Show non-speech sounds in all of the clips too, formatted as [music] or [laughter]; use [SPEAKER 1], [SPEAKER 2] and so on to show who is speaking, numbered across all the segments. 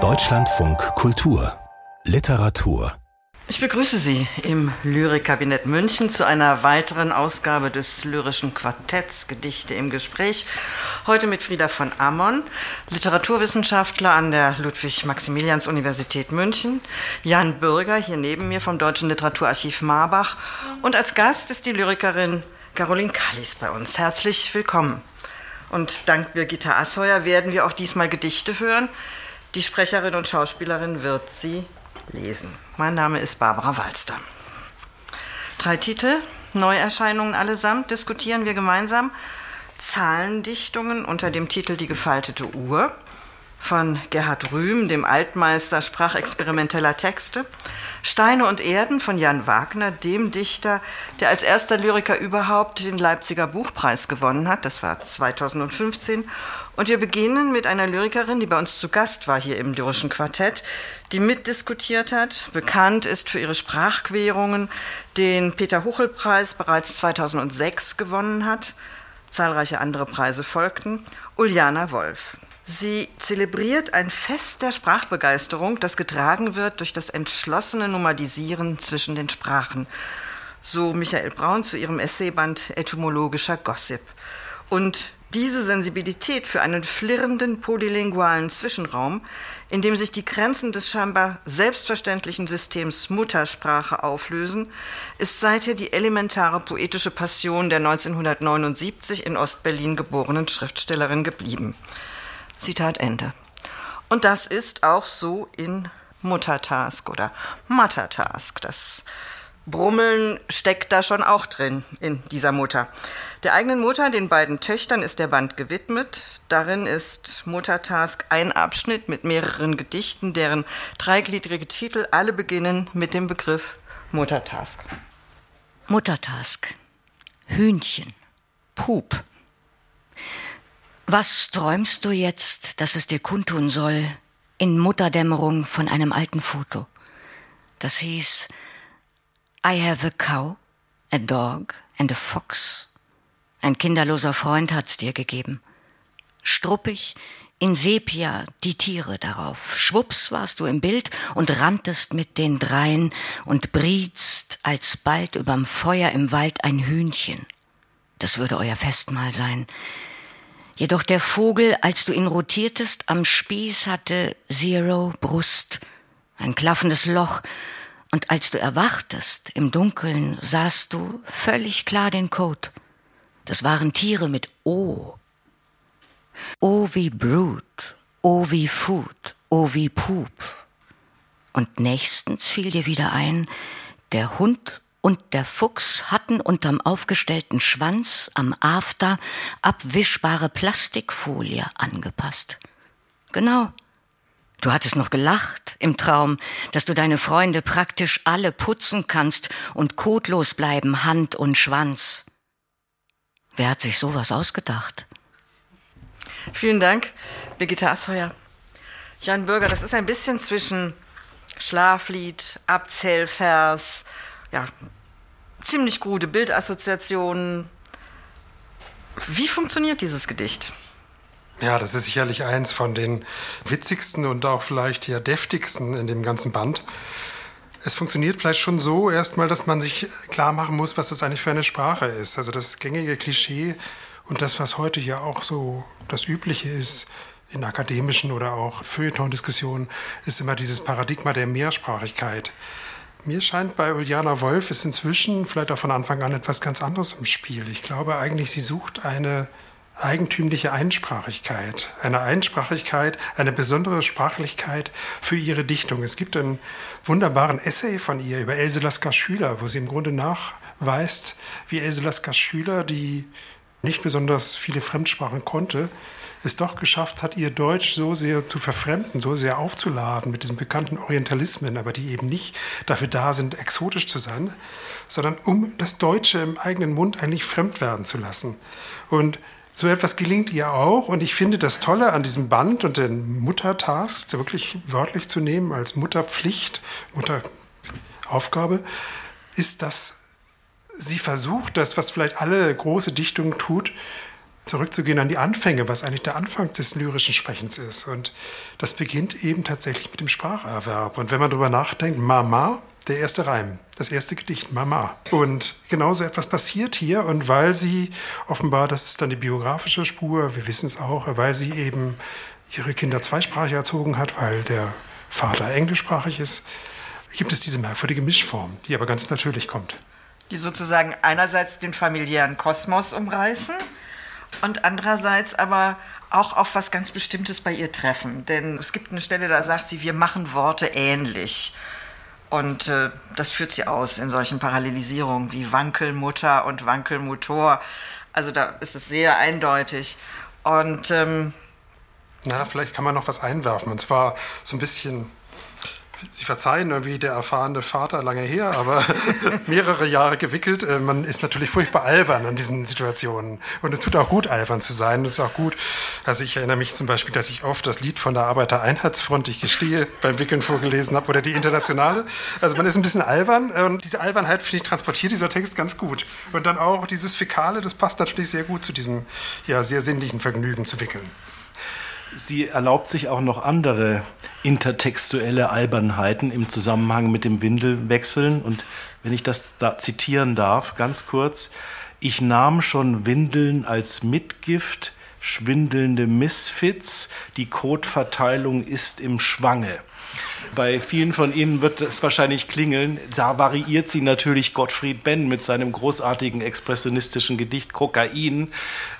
[SPEAKER 1] Deutschlandfunk Kultur Literatur
[SPEAKER 2] ich begrüße Sie im Lyrikkabinett München zu einer weiteren Ausgabe des lyrischen Quartetts Gedichte im Gespräch. Heute mit Frieda von Ammon, Literaturwissenschaftler an der Ludwig-Maximilians-Universität München, Jan Bürger hier neben mir vom Deutschen Literaturarchiv Marbach und als Gast ist die Lyrikerin Caroline Kallis bei uns. Herzlich willkommen. Und dank Birgitta Asheuer werden wir auch diesmal Gedichte hören. Die Sprecherin und Schauspielerin wird sie lesen. Mein Name ist Barbara Walster. Drei Titel, Neuerscheinungen allesamt, diskutieren wir gemeinsam. Zahlendichtungen unter dem Titel Die gefaltete Uhr von Gerhard Rühm, dem Altmeister sprachexperimenteller Texte. Steine und Erden von Jan Wagner, dem Dichter, der als erster Lyriker überhaupt den Leipziger Buchpreis gewonnen hat. Das war 2015. Und wir beginnen mit einer Lyrikerin, die bei uns zu Gast war hier im Lyrischen Quartett, die mitdiskutiert hat, bekannt ist für ihre Sprachquerungen, den Peter Huchel-Preis bereits 2006 gewonnen hat. Zahlreiche andere Preise folgten. Uliana Wolf. Sie zelebriert ein Fest der Sprachbegeisterung, das getragen wird durch das entschlossene Nomadisieren zwischen den Sprachen. So Michael Braun zu ihrem Essayband Etymologischer Gossip. Und diese Sensibilität für einen flirrenden polylingualen Zwischenraum, in dem sich die Grenzen des scheinbar selbstverständlichen Systems Muttersprache auflösen, ist seither die elementare poetische Passion der 1979 in Ostberlin geborenen Schriftstellerin geblieben. Zitat Ende. Und das ist auch so in Muttertask oder Mattertask. Das Brummeln steckt da schon auch drin in dieser Mutter. Der eigenen Mutter, den beiden Töchtern, ist der Band gewidmet. Darin ist Muttertask ein Abschnitt mit mehreren Gedichten, deren dreigliedrige Titel alle beginnen mit dem Begriff Muttertask.
[SPEAKER 3] Muttertask. Hühnchen. Pup. Was träumst du jetzt, dass es dir kundtun soll, in Mutterdämmerung von einem alten Foto? Das hieß I have a cow, a dog and a fox. Ein kinderloser Freund hat's dir gegeben. Struppig, in Sepia die Tiere darauf. Schwupps warst du im Bild und ranntest mit den dreien und brietst alsbald überm Feuer im Wald ein Hühnchen. Das würde euer Festmahl sein. Jedoch der Vogel, als du ihn rotiertest, am Spieß hatte Zero Brust, ein klaffendes Loch, und als du erwachtest im Dunkeln, sahst du völlig klar den Code. Das waren Tiere mit O. O wie Brute, O wie Food, O wie Poop. Und nächstens fiel dir wieder ein, der Hund und der Fuchs hatten unterm aufgestellten Schwanz am After abwischbare Plastikfolie angepasst. Genau. Du hattest noch gelacht im Traum, dass du deine Freunde praktisch alle putzen kannst und kotlos bleiben Hand und Schwanz. Wer hat sich sowas ausgedacht?
[SPEAKER 2] Vielen Dank, Birgitta Asheuer. Jan Bürger, das ist ein bisschen zwischen Schlaflied, Abzählvers, ja, ziemlich gute Bildassoziationen. Wie funktioniert dieses Gedicht?
[SPEAKER 4] Ja, das ist sicherlich eins von den witzigsten und auch vielleicht ja deftigsten in dem ganzen Band. Es funktioniert vielleicht schon so erstmal, dass man sich klar machen muss, was das eigentlich für eine Sprache ist. Also das gängige Klischee und das, was heute ja auch so das Übliche ist in akademischen oder auch Feuilleton-Diskussionen, ist immer dieses Paradigma der Mehrsprachigkeit. Mir scheint bei Uliana Wolf ist inzwischen vielleicht auch von Anfang an etwas ganz anderes im Spiel. Ich glaube eigentlich, sie sucht eine eigentümliche Einsprachigkeit, eine Einsprachigkeit, eine besondere Sprachlichkeit für ihre Dichtung. Es gibt einen wunderbaren Essay von ihr über Else Lasker Schüler, wo sie im Grunde nachweist, wie Else Lasker Schüler, die nicht besonders viele Fremdsprachen konnte, es doch geschafft hat, ihr Deutsch so sehr zu verfremden, so sehr aufzuladen mit diesen bekannten Orientalismen, aber die eben nicht dafür da sind, exotisch zu sein, sondern um das Deutsche im eigenen Mund eigentlich fremd werden zu lassen. Und so etwas gelingt ihr auch. Und ich finde das Tolle an diesem Band und den Muttertask, wirklich wörtlich zu nehmen als Mutterpflicht, Mutteraufgabe, ist, dass sie versucht, das, was vielleicht alle große Dichtung tut, zurückzugehen an die Anfänge, was eigentlich der Anfang des lyrischen Sprechens ist. Und das beginnt eben tatsächlich mit dem Spracherwerb. Und wenn man darüber nachdenkt, Mama, der erste Reim, das erste Gedicht, Mama. Und genauso etwas passiert hier. Und weil sie offenbar, das ist dann die biografische Spur, wir wissen es auch, weil sie eben ihre Kinder zweisprachig erzogen hat, weil der Vater englischsprachig ist, gibt es diese merkwürdige Mischform, die aber ganz natürlich kommt.
[SPEAKER 2] Die sozusagen einerseits den familiären Kosmos umreißen und andererseits aber auch auf was ganz Bestimmtes bei ihr treffen. Denn es gibt eine Stelle, da sagt sie, wir machen Worte ähnlich. Und äh, das führt sie aus in solchen Parallelisierungen wie Wankelmutter und Wankelmotor. Also da ist es sehr eindeutig. Und ähm,
[SPEAKER 4] na, vielleicht kann man noch was einwerfen. Und zwar so ein bisschen Sie verzeihen irgendwie der erfahrene Vater lange her, aber [laughs] mehrere Jahre gewickelt. Äh, man ist natürlich furchtbar albern an diesen Situationen. Und es tut auch gut, albern zu sein. Es ist auch gut. Also ich erinnere mich zum Beispiel, dass ich oft das Lied von der Arbeitereinheitsfront, ich gestehe, [laughs] beim Wickeln vorgelesen habe oder die Internationale. Also man ist ein bisschen albern und diese Albernheit, finde ich, transportiert dieser Text ganz gut. Und dann auch dieses Fäkale, das passt natürlich sehr gut zu diesem ja, sehr sinnlichen Vergnügen zu wickeln.
[SPEAKER 5] Sie erlaubt sich auch noch andere intertextuelle Albernheiten im Zusammenhang mit dem Windelwechseln. Und wenn ich das da zitieren darf, ganz kurz. Ich nahm schon Windeln als Mitgift, schwindelnde Misfits, die Kotverteilung ist im Schwange. Bei vielen von Ihnen wird es wahrscheinlich klingeln. Da variiert sie natürlich Gottfried Benn mit seinem großartigen expressionistischen Gedicht Kokain.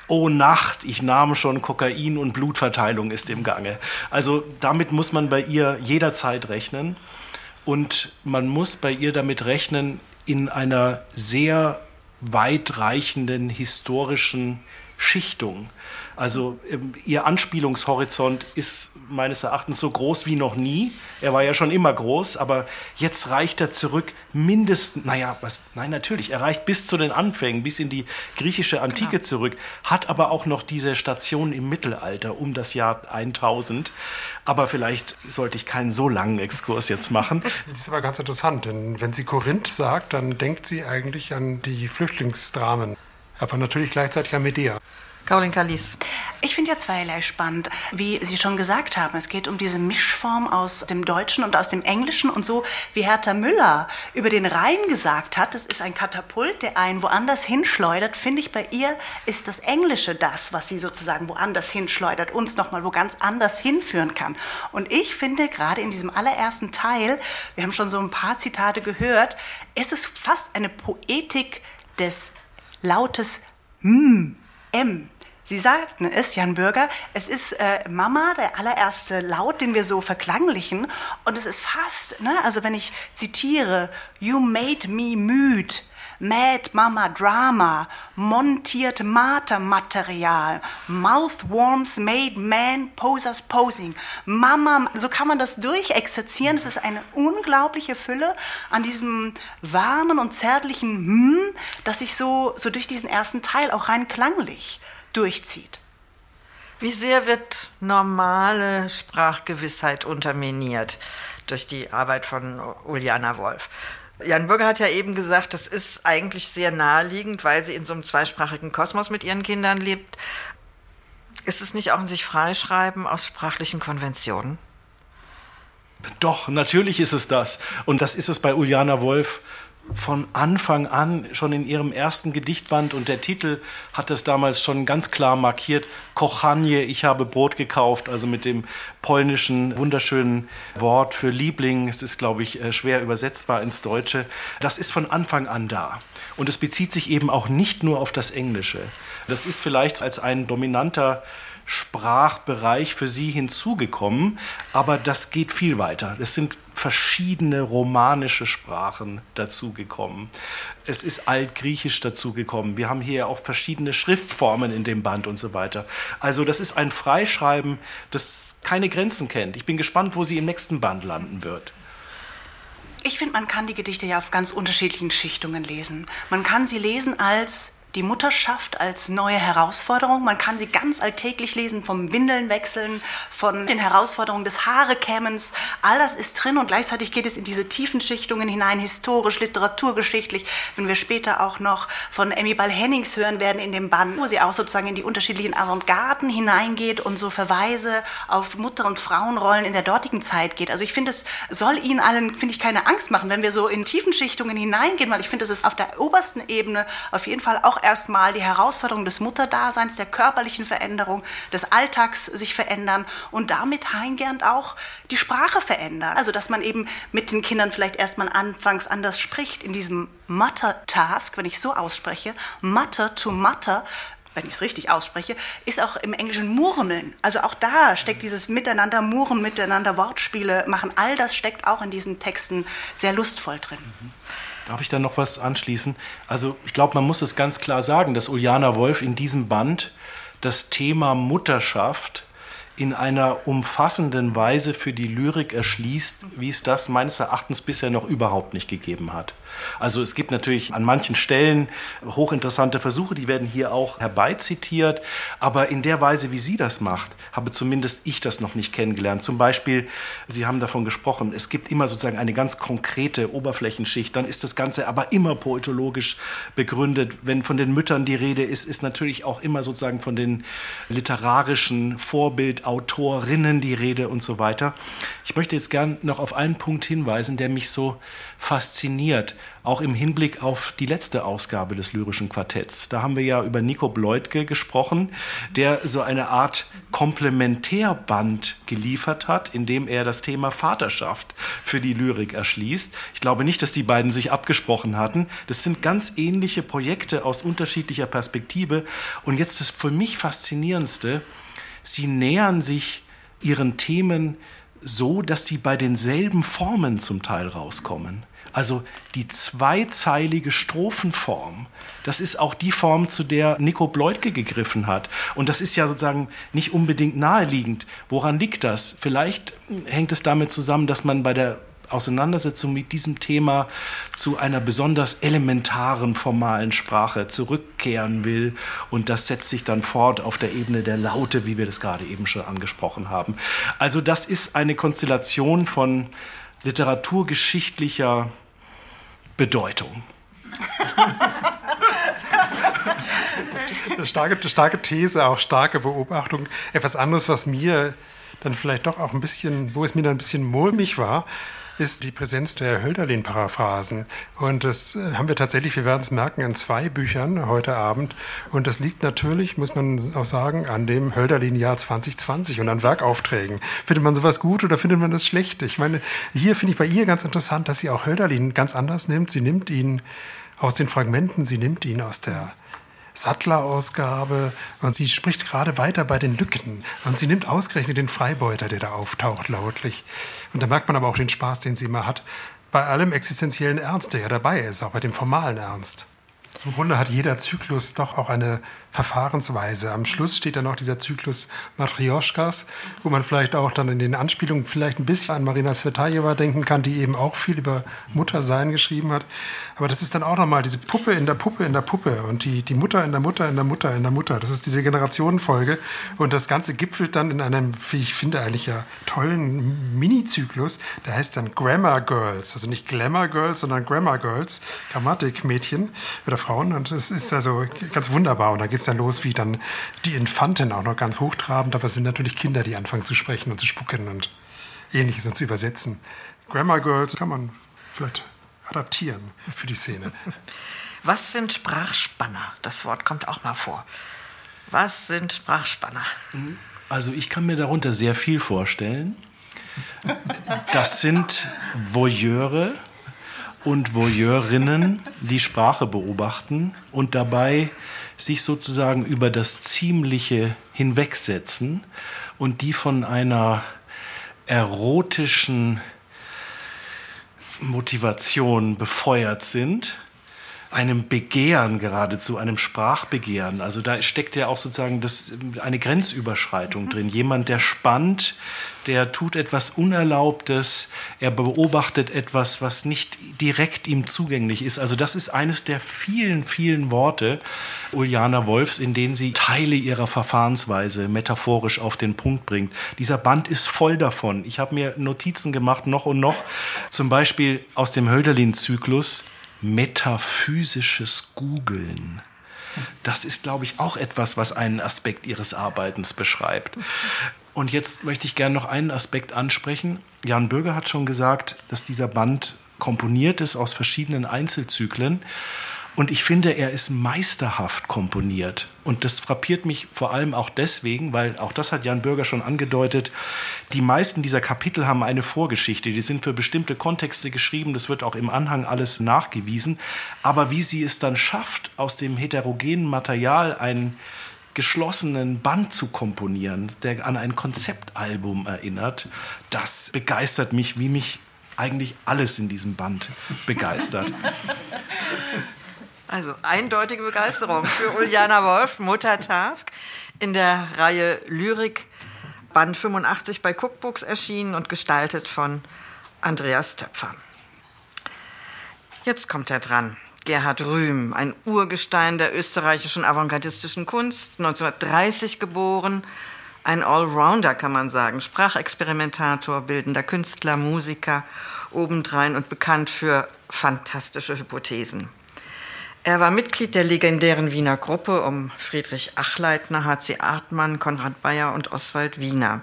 [SPEAKER 5] Oh Nacht, ich nahm schon Kokain und Blutverteilung ist im Gange. Also damit muss man bei ihr jederzeit rechnen. Und man muss bei ihr damit rechnen, in einer sehr weitreichenden historischen Schichtung. Also ähm, ihr Anspielungshorizont ist meines Erachtens so groß wie noch nie. Er war ja schon immer groß, aber jetzt reicht er zurück mindestens, naja, was, nein, natürlich, er reicht bis zu den Anfängen, bis in die griechische Antike genau. zurück, hat aber auch noch diese Station im Mittelalter um das Jahr 1000. Aber vielleicht sollte ich keinen so langen Exkurs jetzt machen. [laughs]
[SPEAKER 4] Das ist aber ganz interessant, denn wenn sie Korinth sagt, dann denkt sie eigentlich an die Flüchtlingsdramen, aber natürlich gleichzeitig an Medea.
[SPEAKER 2] Caroline Kalis.
[SPEAKER 6] Ich finde ja zweierlei spannend. Wie Sie schon gesagt haben, es geht um diese Mischform aus dem Deutschen und aus dem Englischen und so, wie Hertha Müller über den Reim gesagt hat, das ist ein Katapult, der einen woanders hinschleudert, finde ich bei ihr ist das Englische das, was sie sozusagen woanders hinschleudert, uns nochmal wo ganz anders hinführen kann. Und ich finde gerade in diesem allerersten Teil, wir haben schon so ein paar Zitate gehört, ist es fast eine Poetik des Lautes M. M. Sie sagten es, Jan Bürger, es ist äh, Mama, der allererste Laut, den wir so verklanglichen. Und es ist fast, ne, also wenn ich zitiere, You made me müde, Mad Mama Drama, montiert Mater-Material, Mouthworms made man posers posing. Mama, so kann man das durchexerzieren. Es ist eine unglaubliche Fülle an diesem warmen und zärtlichen Hm, das sich so, so durch diesen ersten Teil auch rein klanglich durchzieht.
[SPEAKER 2] Wie sehr wird normale Sprachgewissheit unterminiert durch die Arbeit von Uliana Wolf? Jan Bürger hat ja eben gesagt, das ist eigentlich sehr naheliegend, weil sie in so einem zweisprachigen Kosmos mit ihren Kindern lebt. Ist es nicht auch ein sich freischreiben aus sprachlichen Konventionen?
[SPEAKER 5] Doch, natürlich ist es das. Und das ist es bei Uliana Wolf von Anfang an, schon in ihrem ersten Gedichtband und der Titel hat es damals schon ganz klar markiert, Kochanie, ich habe Brot gekauft, also mit dem polnischen wunderschönen Wort für Liebling. Es ist, glaube ich, äh, schwer übersetzbar ins Deutsche. Das ist von Anfang an da. Und es bezieht sich eben auch nicht nur auf das Englische. Das ist vielleicht als ein dominanter Sprachbereich für sie hinzugekommen, aber das geht viel weiter. Es sind verschiedene romanische Sprachen dazugekommen. Es ist altgriechisch dazugekommen. Wir haben hier auch verschiedene Schriftformen in dem Band und so weiter. Also das ist ein Freischreiben, das keine Grenzen kennt. Ich bin gespannt, wo sie im nächsten Band landen wird.
[SPEAKER 6] Ich finde, man kann die Gedichte ja auf ganz unterschiedlichen Schichtungen lesen. Man kann sie lesen als die Mutterschaft als neue Herausforderung. Man kann sie ganz alltäglich lesen, vom Windeln wechseln, von den Herausforderungen des Haarekämmens. All das ist drin und gleichzeitig geht es in diese tiefen Schichtungen hinein, historisch, literaturgeschichtlich. Wenn wir später auch noch von Emmy Ball Hennings hören werden in dem Band, wo sie auch sozusagen in die unterschiedlichen Avantgarden hineingeht und so Verweise auf Mutter- und Frauenrollen in der dortigen Zeit geht. Also ich finde, es soll Ihnen allen, finde ich, keine Angst machen, wenn wir so in tiefen Schichtungen hineingehen, weil ich finde, es ist auf der obersten Ebene auf jeden Fall auch erstmal die Herausforderung des Mutterdaseins, der körperlichen Veränderung, des Alltags sich verändern und damit heimgehend auch die Sprache verändern. Also, dass man eben mit den Kindern vielleicht erstmal anfangs anders spricht, in diesem Mutter-Task, wenn ich so ausspreche, Mutter to Mutter, wenn ich es richtig ausspreche, ist auch im Englischen Murmeln. Also auch da steckt dieses Miteinander Murren, Miteinander Wortspiele machen. All das steckt auch in diesen Texten sehr lustvoll drin.
[SPEAKER 5] Darf ich da noch was anschließen? Also ich glaube, man muss es ganz klar sagen, dass Uljana Wolf in diesem Band das Thema Mutterschaft in einer umfassenden Weise für die Lyrik erschließt, wie es das meines Erachtens bisher noch überhaupt nicht gegeben hat. Also es gibt natürlich an manchen Stellen hochinteressante Versuche, die werden hier auch herbeizitiert, aber in der Weise, wie sie das macht, habe zumindest ich das noch nicht kennengelernt. Zum Beispiel, Sie haben davon gesprochen, es gibt immer sozusagen eine ganz konkrete Oberflächenschicht, dann ist das Ganze aber immer poetologisch begründet. Wenn von den Müttern die Rede ist, ist natürlich auch immer sozusagen von den literarischen Vorbildautorinnen die Rede und so weiter. Ich möchte jetzt gern noch auf einen Punkt hinweisen, der mich so fasziniert, auch im Hinblick auf die letzte Ausgabe des lyrischen Quartetts. Da haben wir ja über Nico Bleutke gesprochen, der so eine Art Komplementärband geliefert hat, in dem er das Thema Vaterschaft für die Lyrik erschließt. Ich glaube nicht, dass die beiden sich abgesprochen hatten. Das sind ganz ähnliche Projekte aus unterschiedlicher Perspektive. Und jetzt das für mich faszinierendste, sie nähern sich ihren Themen so, dass sie bei denselben Formen zum Teil rauskommen. Also die zweizeilige Strophenform, das ist auch die Form, zu der Nico Bleutke gegriffen hat. Und das ist ja sozusagen nicht unbedingt naheliegend. Woran liegt das? Vielleicht hängt es damit zusammen, dass man bei der Auseinandersetzung mit diesem Thema zu einer besonders elementaren formalen Sprache zurückkehren will. Und das setzt sich dann fort auf der Ebene der Laute, wie wir das gerade eben schon angesprochen haben. Also das ist eine Konstellation von literaturgeschichtlicher Bedeutung. [laughs]
[SPEAKER 4] starke, starke These, auch starke Beobachtung. Etwas anderes, was mir dann vielleicht doch auch ein bisschen, wo es mir dann ein bisschen mulmig war, ist die Präsenz der Hölderlin-Paraphrasen. Und das äh, haben wir tatsächlich, wir werden es merken, in zwei Büchern heute Abend. Und das liegt natürlich, muss man auch sagen, an dem Hölderlin-Jahr 2020 und an Werkaufträgen. Findet man sowas gut oder findet man das schlecht? Ich meine, hier finde ich bei ihr ganz interessant, dass sie auch Hölderlin ganz anders nimmt. Sie nimmt ihn aus den Fragmenten, sie nimmt ihn aus der Sattler-Ausgabe und sie spricht gerade weiter bei den Lücken und sie nimmt ausgerechnet den Freibeuter, der da auftaucht, lautlich. Und da merkt man aber auch den Spaß, den sie immer hat, bei allem existenziellen Ernst, der ja dabei ist, auch bei dem formalen Ernst. Im Grunde hat jeder Zyklus doch auch eine Verfahrensweise. Am Schluss steht dann noch dieser Zyklus Matrioschkas, wo man vielleicht auch dann in den Anspielungen vielleicht ein bisschen an Marina Svetajewa denken kann, die eben auch viel über Muttersein geschrieben hat. Aber das ist dann auch nochmal diese Puppe in der Puppe in der Puppe und die, die Mutter in der Mutter in der Mutter in der Mutter. Das ist diese Generationenfolge. Und das Ganze gipfelt dann in einem, wie ich finde, eigentlich ja tollen Mini-Zyklus. Der heißt dann Grammar Girls. Also nicht Glamour Girls, sondern Grammar Girls. Grammatikmädchen oder Frauen. Und das ist also ganz wunderbar. Und da geht es dann los, wie dann die Infanten auch noch ganz hochtrabend. Aber es sind natürlich Kinder, die anfangen zu sprechen und zu spucken und ähnliches und zu übersetzen. Grammar Girls kann man vielleicht adaptieren für die Szene. [laughs]
[SPEAKER 2] Was sind Sprachspanner? Das Wort kommt auch mal vor. Was sind Sprachspanner?
[SPEAKER 5] Also ich kann mir darunter sehr viel vorstellen. Das sind Voyeure und Voyeurinnen, die Sprache beobachten und dabei sich sozusagen über das Ziemliche hinwegsetzen und die von einer erotischen Motivation befeuert sind, einem Begehren geradezu, einem Sprachbegehren. Also da steckt ja auch sozusagen das, eine Grenzüberschreitung mhm. drin. Jemand, der spannt, der tut etwas Unerlaubtes, er beobachtet etwas, was nicht direkt ihm zugänglich ist. Also das ist eines der vielen, vielen Worte Uliana Wolfs, in denen sie Teile ihrer Verfahrensweise metaphorisch auf den Punkt bringt. Dieser Band ist voll davon. Ich habe mir Notizen gemacht, noch und noch, zum Beispiel aus dem Hölderlin-Zyklus metaphysisches Googeln. Das ist, glaube ich, auch etwas, was einen Aspekt ihres Arbeitens beschreibt. Und jetzt möchte ich gerne noch einen Aspekt ansprechen. Jan Böger hat schon gesagt, dass dieser Band komponiert ist aus verschiedenen Einzelzyklen. Und ich finde, er ist meisterhaft komponiert. Und das frappiert mich vor allem auch deswegen, weil auch das hat Jan Bürger schon angedeutet, die meisten dieser Kapitel haben eine Vorgeschichte. Die sind für bestimmte Kontexte geschrieben. Das wird auch im Anhang alles nachgewiesen. Aber wie sie es dann schafft, aus dem heterogenen Material einen geschlossenen Band zu komponieren, der an ein Konzeptalbum erinnert, das begeistert mich, wie mich eigentlich alles in diesem Band begeistert. [laughs]
[SPEAKER 2] Also eindeutige Begeisterung für Uliana Wolf, Muttertask, in der Reihe Lyrik, Band 85 bei Cookbooks erschienen und gestaltet von Andreas Töpfer. Jetzt kommt er dran. Gerhard Rühm, ein Urgestein der österreichischen avantgardistischen Kunst, 1930 geboren, ein Allrounder kann man sagen, Sprachexperimentator, bildender Künstler, Musiker, obendrein und bekannt für fantastische Hypothesen. Er war Mitglied der legendären Wiener Gruppe um Friedrich Achleitner, H.C. Artmann, Konrad Bayer und Oswald Wiener.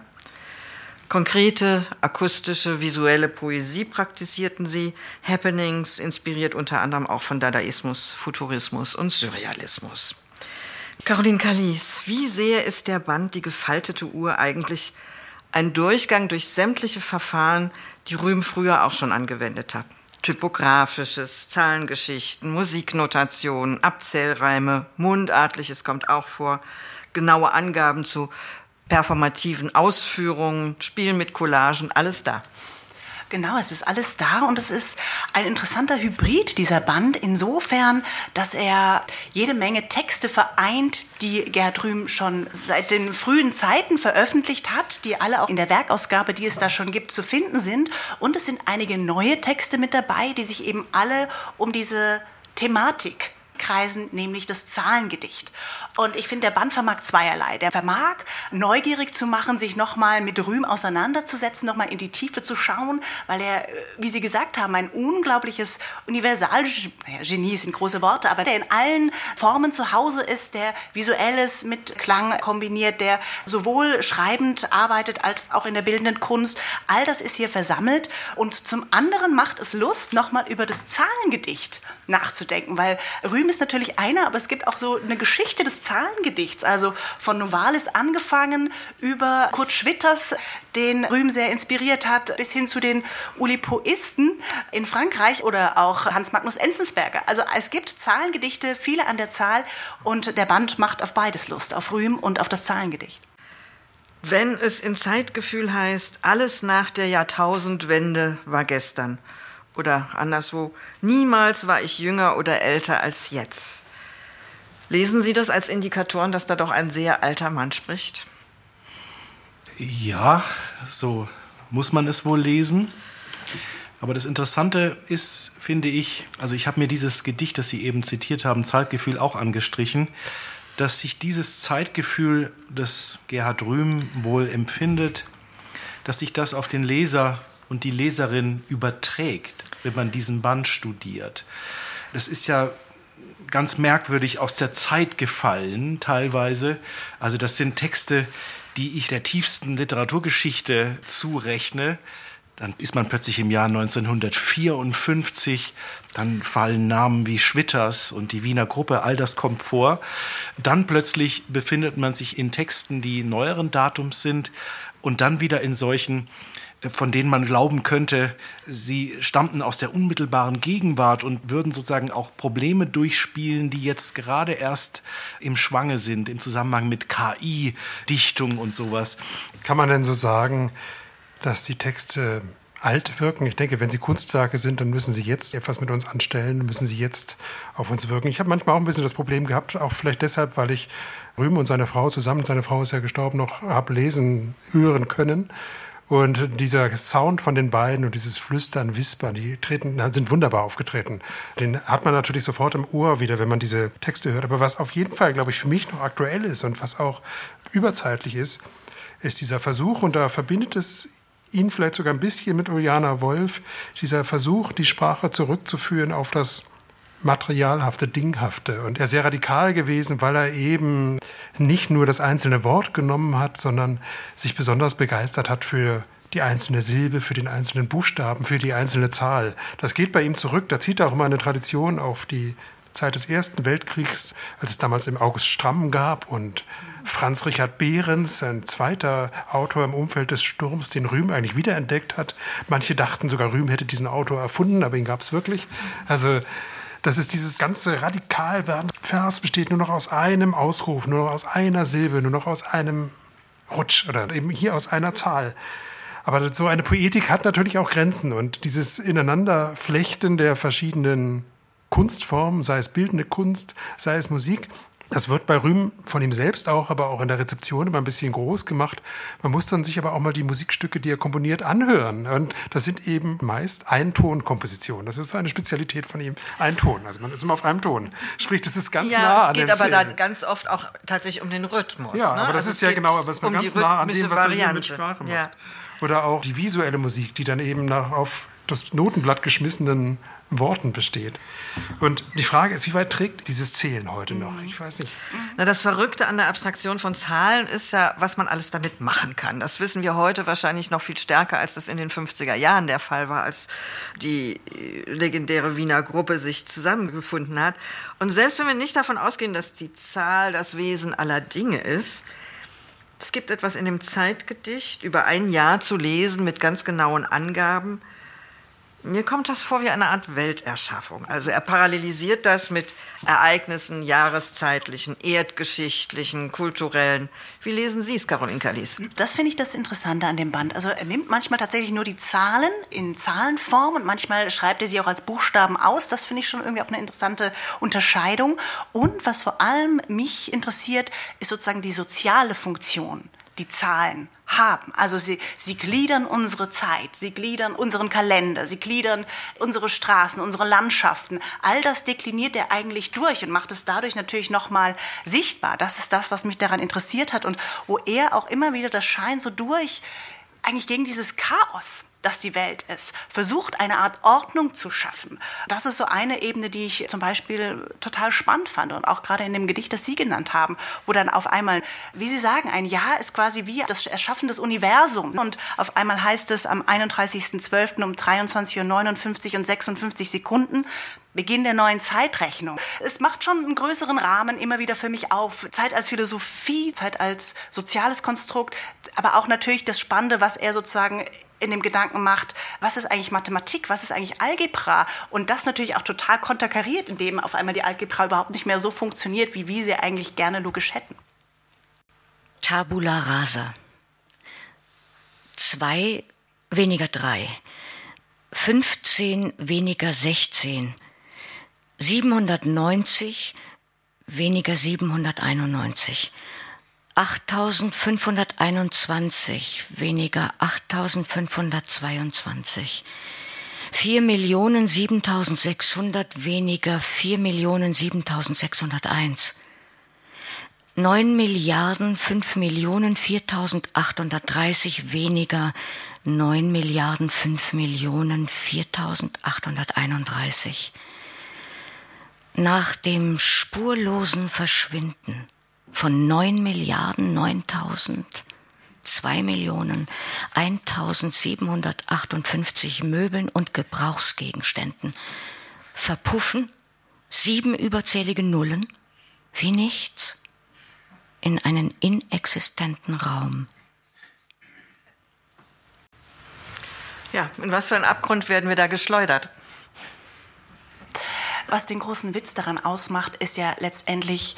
[SPEAKER 2] Konkrete, akustische, visuelle Poesie praktizierten sie, Happenings, inspiriert unter anderem auch von Dadaismus, Futurismus und Surrealismus. Caroline Kalis, wie sehr ist der Band Die gefaltete Uhr eigentlich ein Durchgang durch sämtliche Verfahren, die Rühm früher auch schon angewendet hat? Typografisches, Zahlengeschichten, Musiknotationen, Abzählreime, Mundartliches kommt auch vor, genaue Angaben zu performativen Ausführungen, Spielen mit Collagen, alles da.
[SPEAKER 6] Genau, es ist alles da und es ist ein interessanter Hybrid, dieser Band, insofern, dass er jede Menge Texte vereint, die Gerhard Rühm schon seit den frühen Zeiten veröffentlicht hat, die alle auch in der Werkausgabe, die es da schon gibt, zu finden sind. Und es sind einige neue Texte mit dabei, die sich eben alle um diese Thematik Kreisen, nämlich das Zahlengedicht. Und ich finde, der Band vermag zweierlei. Der vermag neugierig zu machen, sich nochmal mit Rühm auseinanderzusetzen, nochmal in die Tiefe zu schauen, weil er, äh, wie Sie gesagt haben, ein unglaubliches Universalgenie sind große Worte, aber der in allen Formen zu Hause ist, der visuelles mit Klang kombiniert, der sowohl schreibend arbeitet als auch in der bildenden Kunst. All das ist hier versammelt und zum anderen macht es Lust, nochmal über das Zahlengedicht nachzudenken, weil Rühm ist natürlich einer, aber es gibt auch so eine Geschichte des Zahlengedichts, also von Novalis angefangen über Kurt Schwitters, den Rühm sehr inspiriert hat, bis hin zu den Ulipoisten in Frankreich oder auch Hans Magnus Enzensberger. Also es gibt Zahlengedichte, viele an der Zahl und der Band macht auf beides Lust, auf Rühm und auf das Zahlengedicht.
[SPEAKER 2] Wenn es in Zeitgefühl heißt, alles nach der Jahrtausendwende war gestern oder anderswo, niemals war ich jünger oder älter als jetzt. Lesen Sie das als Indikatoren, dass da doch ein sehr alter Mann spricht?
[SPEAKER 5] Ja, so muss man es wohl lesen. Aber das Interessante ist, finde ich, also ich habe mir dieses Gedicht, das Sie eben zitiert haben, Zeitgefühl auch angestrichen, dass sich dieses Zeitgefühl, das Gerhard Rühm wohl empfindet, dass sich das auf den Leser und die Leserin überträgt, wenn man diesen Band studiert. Das ist ja ganz merkwürdig aus der Zeit gefallen, teilweise. Also das sind Texte, die ich der tiefsten Literaturgeschichte zurechne. Dann ist man plötzlich im Jahr 1954, dann fallen Namen wie Schwitters und die Wiener Gruppe, all das kommt vor. Dann plötzlich befindet man sich in Texten, die neueren Datums sind und dann wieder in solchen von denen man glauben könnte, sie stammten aus der unmittelbaren Gegenwart und würden sozusagen auch Probleme durchspielen, die jetzt gerade erst im Schwange sind, im Zusammenhang mit KI, Dichtung und sowas.
[SPEAKER 4] Kann man denn so sagen, dass die Texte alt wirken. Ich denke, wenn sie Kunstwerke sind, dann müssen sie jetzt etwas mit uns anstellen, müssen sie jetzt auf uns wirken. Ich habe manchmal auch ein bisschen das Problem gehabt, auch vielleicht deshalb, weil ich Rühm und seine Frau zusammen, seine Frau ist ja gestorben, noch habe lesen, hören können. Und dieser Sound von den beiden und dieses Flüstern, Wispern, die treten, sind wunderbar aufgetreten. Den hat man natürlich sofort im Ohr wieder, wenn man diese Texte hört. Aber was auf jeden Fall, glaube ich, für mich noch aktuell ist und was auch überzeitlich ist, ist dieser Versuch, und da verbindet es ihn vielleicht sogar ein bisschen mit Uliana Wolf, dieser Versuch, die Sprache zurückzuführen auf das Materialhafte, Dinghafte. Und er ist sehr radikal gewesen, weil er eben nicht nur das einzelne Wort genommen hat, sondern sich besonders begeistert hat für die einzelne Silbe, für den einzelnen Buchstaben, für die einzelne Zahl. Das geht bei ihm zurück. Da zieht er auch immer eine Tradition auf die Zeit des Ersten Weltkriegs, als es damals im August Stramm gab und Franz Richard Behrens, ein zweiter Autor im Umfeld des Sturms, den Rühm eigentlich wiederentdeckt hat. Manche dachten sogar, Rühm hätte diesen Autor erfunden, aber ihn gab es wirklich. Also das ist dieses ganze radikal werden. Vers besteht nur noch aus einem Ausruf, nur noch aus einer Silbe, nur noch aus einem Rutsch oder eben hier aus einer Zahl. Aber so eine Poetik hat natürlich auch Grenzen und dieses Ineinanderflechten der verschiedenen Kunstformen, sei es bildende Kunst, sei es Musik, das wird bei Rühm von ihm selbst auch, aber auch in der Rezeption immer ein bisschen groß gemacht. Man muss dann sich aber auch mal die Musikstücke, die er komponiert, anhören. Und das sind eben meist Eintonkompositionen. Das ist so eine Spezialität von ihm. Ein Ton. Also man ist immer auf einem Ton. Sprich, das ist ganz
[SPEAKER 2] ja,
[SPEAKER 4] nah
[SPEAKER 2] an den
[SPEAKER 4] Es geht
[SPEAKER 2] aber da ganz oft auch tatsächlich um den Rhythmus.
[SPEAKER 4] Ja,
[SPEAKER 2] ne?
[SPEAKER 4] aber das
[SPEAKER 2] Also
[SPEAKER 4] ist ja genau, aber es war
[SPEAKER 2] um
[SPEAKER 4] ganz nah an dem, was er hier
[SPEAKER 2] Variante.
[SPEAKER 4] mit Sprache macht.
[SPEAKER 2] Ja.
[SPEAKER 4] Oder auch die visuelle Musik, die dann eben nach, auf das Notenblatt geschmissenen Worten besteht. Und die Frage ist, wie weit trägt dieses Zählen heute noch? Ich weiß nicht.
[SPEAKER 2] Na, das Verrückte an der Abstraktion von Zahlen ist ja, was man alles damit machen kann. Das wissen wir heute wahrscheinlich noch viel stärker, als das in den 50er Jahren der Fall war, als die äh, legendäre Wiener Gruppe sich zusammengefunden hat. Und selbst wenn wir nicht davon ausgehen, dass die Zahl das Wesen aller Dinge ist, es gibt etwas in dem Zeitgedicht über ein Jahr zu lesen mit ganz genauen Angaben. Mir kommt das vor wie eine Art Welterschaffung. Also er parallelisiert das mit Ereignissen, jahreszeitlichen, erdgeschichtlichen, kulturellen. Wie lesen Sie es, Caroline Kalis?
[SPEAKER 6] Das finde ich das Interessante an dem Band. Also er nimmt manchmal tatsächlich nur die Zahlen in Zahlenform und manchmal schreibt er sie auch als Buchstaben aus. Das finde ich schon irgendwie auch eine interessante Unterscheidung. Und was vor allem mich interessiert, ist sozusagen die soziale Funktion, die Zahlen haben. Also sie, sie gliedern unsere Zeit, sie gliedern unseren Kalender, sie gliedern unsere Straßen, unsere Landschaften. All das dekliniert er eigentlich durch und macht es dadurch natürlich nochmal sichtbar. Das ist das, was mich daran interessiert hat und wo er auch immer wieder, das scheint so durch, eigentlich gegen dieses Chaos das die Welt ist, versucht eine Art Ordnung zu schaffen. Das ist so eine Ebene, die ich zum Beispiel total spannend fand und auch gerade in dem Gedicht, das Sie genannt haben, wo dann auf einmal, wie Sie sagen, ein Jahr ist quasi wie das Erschaffen des Universums und auf einmal heißt es am 31.12. um 23.59 Uhr und 56 Sekunden, Beginn der neuen Zeitrechnung. Es macht schon einen größeren Rahmen immer wieder für mich auf. Zeit als Philosophie, Zeit als soziales Konstrukt, aber auch natürlich das Spannende, was er sozusagen in dem Gedanken macht, was ist eigentlich Mathematik, was ist eigentlich Algebra und das natürlich auch total konterkariert, indem auf einmal die Algebra überhaupt nicht mehr so funktioniert, wie wir sie eigentlich gerne logisch hätten.
[SPEAKER 3] Tabula rasa. Zwei weniger drei. 15 weniger 16. 790 weniger 791. 8521 weniger 8522. 4 Millionen 7600 weniger 4 Millionen 7601. 9 Milliarden 5 Millionen 4830 weniger 9 Milliarden 5 Millionen 4831. Nach dem spurlosen Verschwinden von 9 Milliarden 9000 2 Millionen 1758 Möbeln und Gebrauchsgegenständen verpuffen sieben überzählige Nullen wie nichts in einen inexistenten Raum.
[SPEAKER 2] Ja, in was für einen Abgrund werden wir da geschleudert?
[SPEAKER 6] Was den großen Witz daran ausmacht, ist ja letztendlich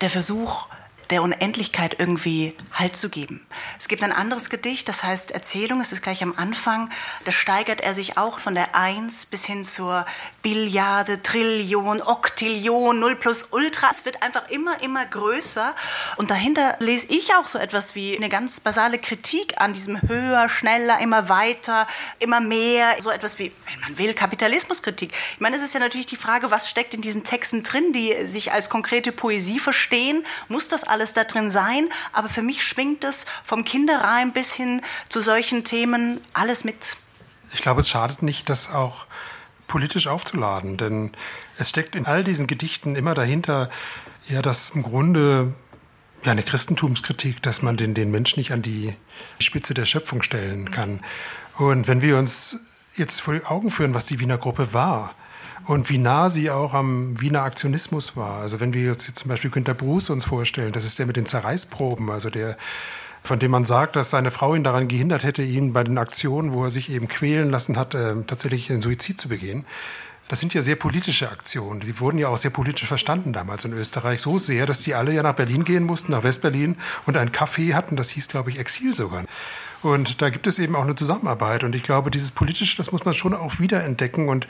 [SPEAKER 6] der Versuch, der Unendlichkeit irgendwie Halt zu geben. Es gibt ein anderes Gedicht, das heißt Erzählung, es ist gleich am Anfang, da steigert er sich auch von der Eins bis hin zur Billiarde, Trillion, Oktillion, Null plus Ultra. Es wird einfach immer, immer größer und dahinter lese ich auch so etwas wie eine ganz basale Kritik an diesem höher, schneller, immer weiter, immer mehr, so etwas wie, wenn man will, Kapitalismuskritik. Ich meine, es ist ja natürlich die Frage, was steckt in diesen Texten drin, die sich als konkrete Poesie verstehen? Muss das alles da drin sein? Aber für mich schwingt es vom Kinderreim bis hin zu solchen Themen alles mit.
[SPEAKER 4] Ich glaube, es schadet nicht, das auch politisch aufzuladen, denn es steckt in all diesen Gedichten immer dahinter, ja, dass im Grunde ja, eine Christentumskritik, dass man den, den Menschen nicht an die Spitze der Schöpfung stellen kann. Und wenn wir uns jetzt vor die Augen führen, was die Wiener Gruppe war, und wie nah sie auch am Wiener Aktionismus war. Also wenn wir jetzt zum Beispiel Günter Bruce uns vorstellen, das ist der mit den Zerreißproben, also der von dem man sagt, dass seine Frau ihn daran gehindert hätte, ihn bei den Aktionen, wo er sich eben quälen lassen hat, äh, tatsächlich einen Suizid zu begehen. Das sind ja sehr politische Aktionen. Die wurden ja auch sehr politisch verstanden damals in Österreich. So sehr, dass die alle ja nach Berlin gehen mussten, nach Westberlin und ein Café hatten. Das hieß, glaube ich, Exil sogar. Und da gibt es eben auch eine Zusammenarbeit. Und ich glaube, dieses Politische, das muss man schon auch wiederentdecken. Und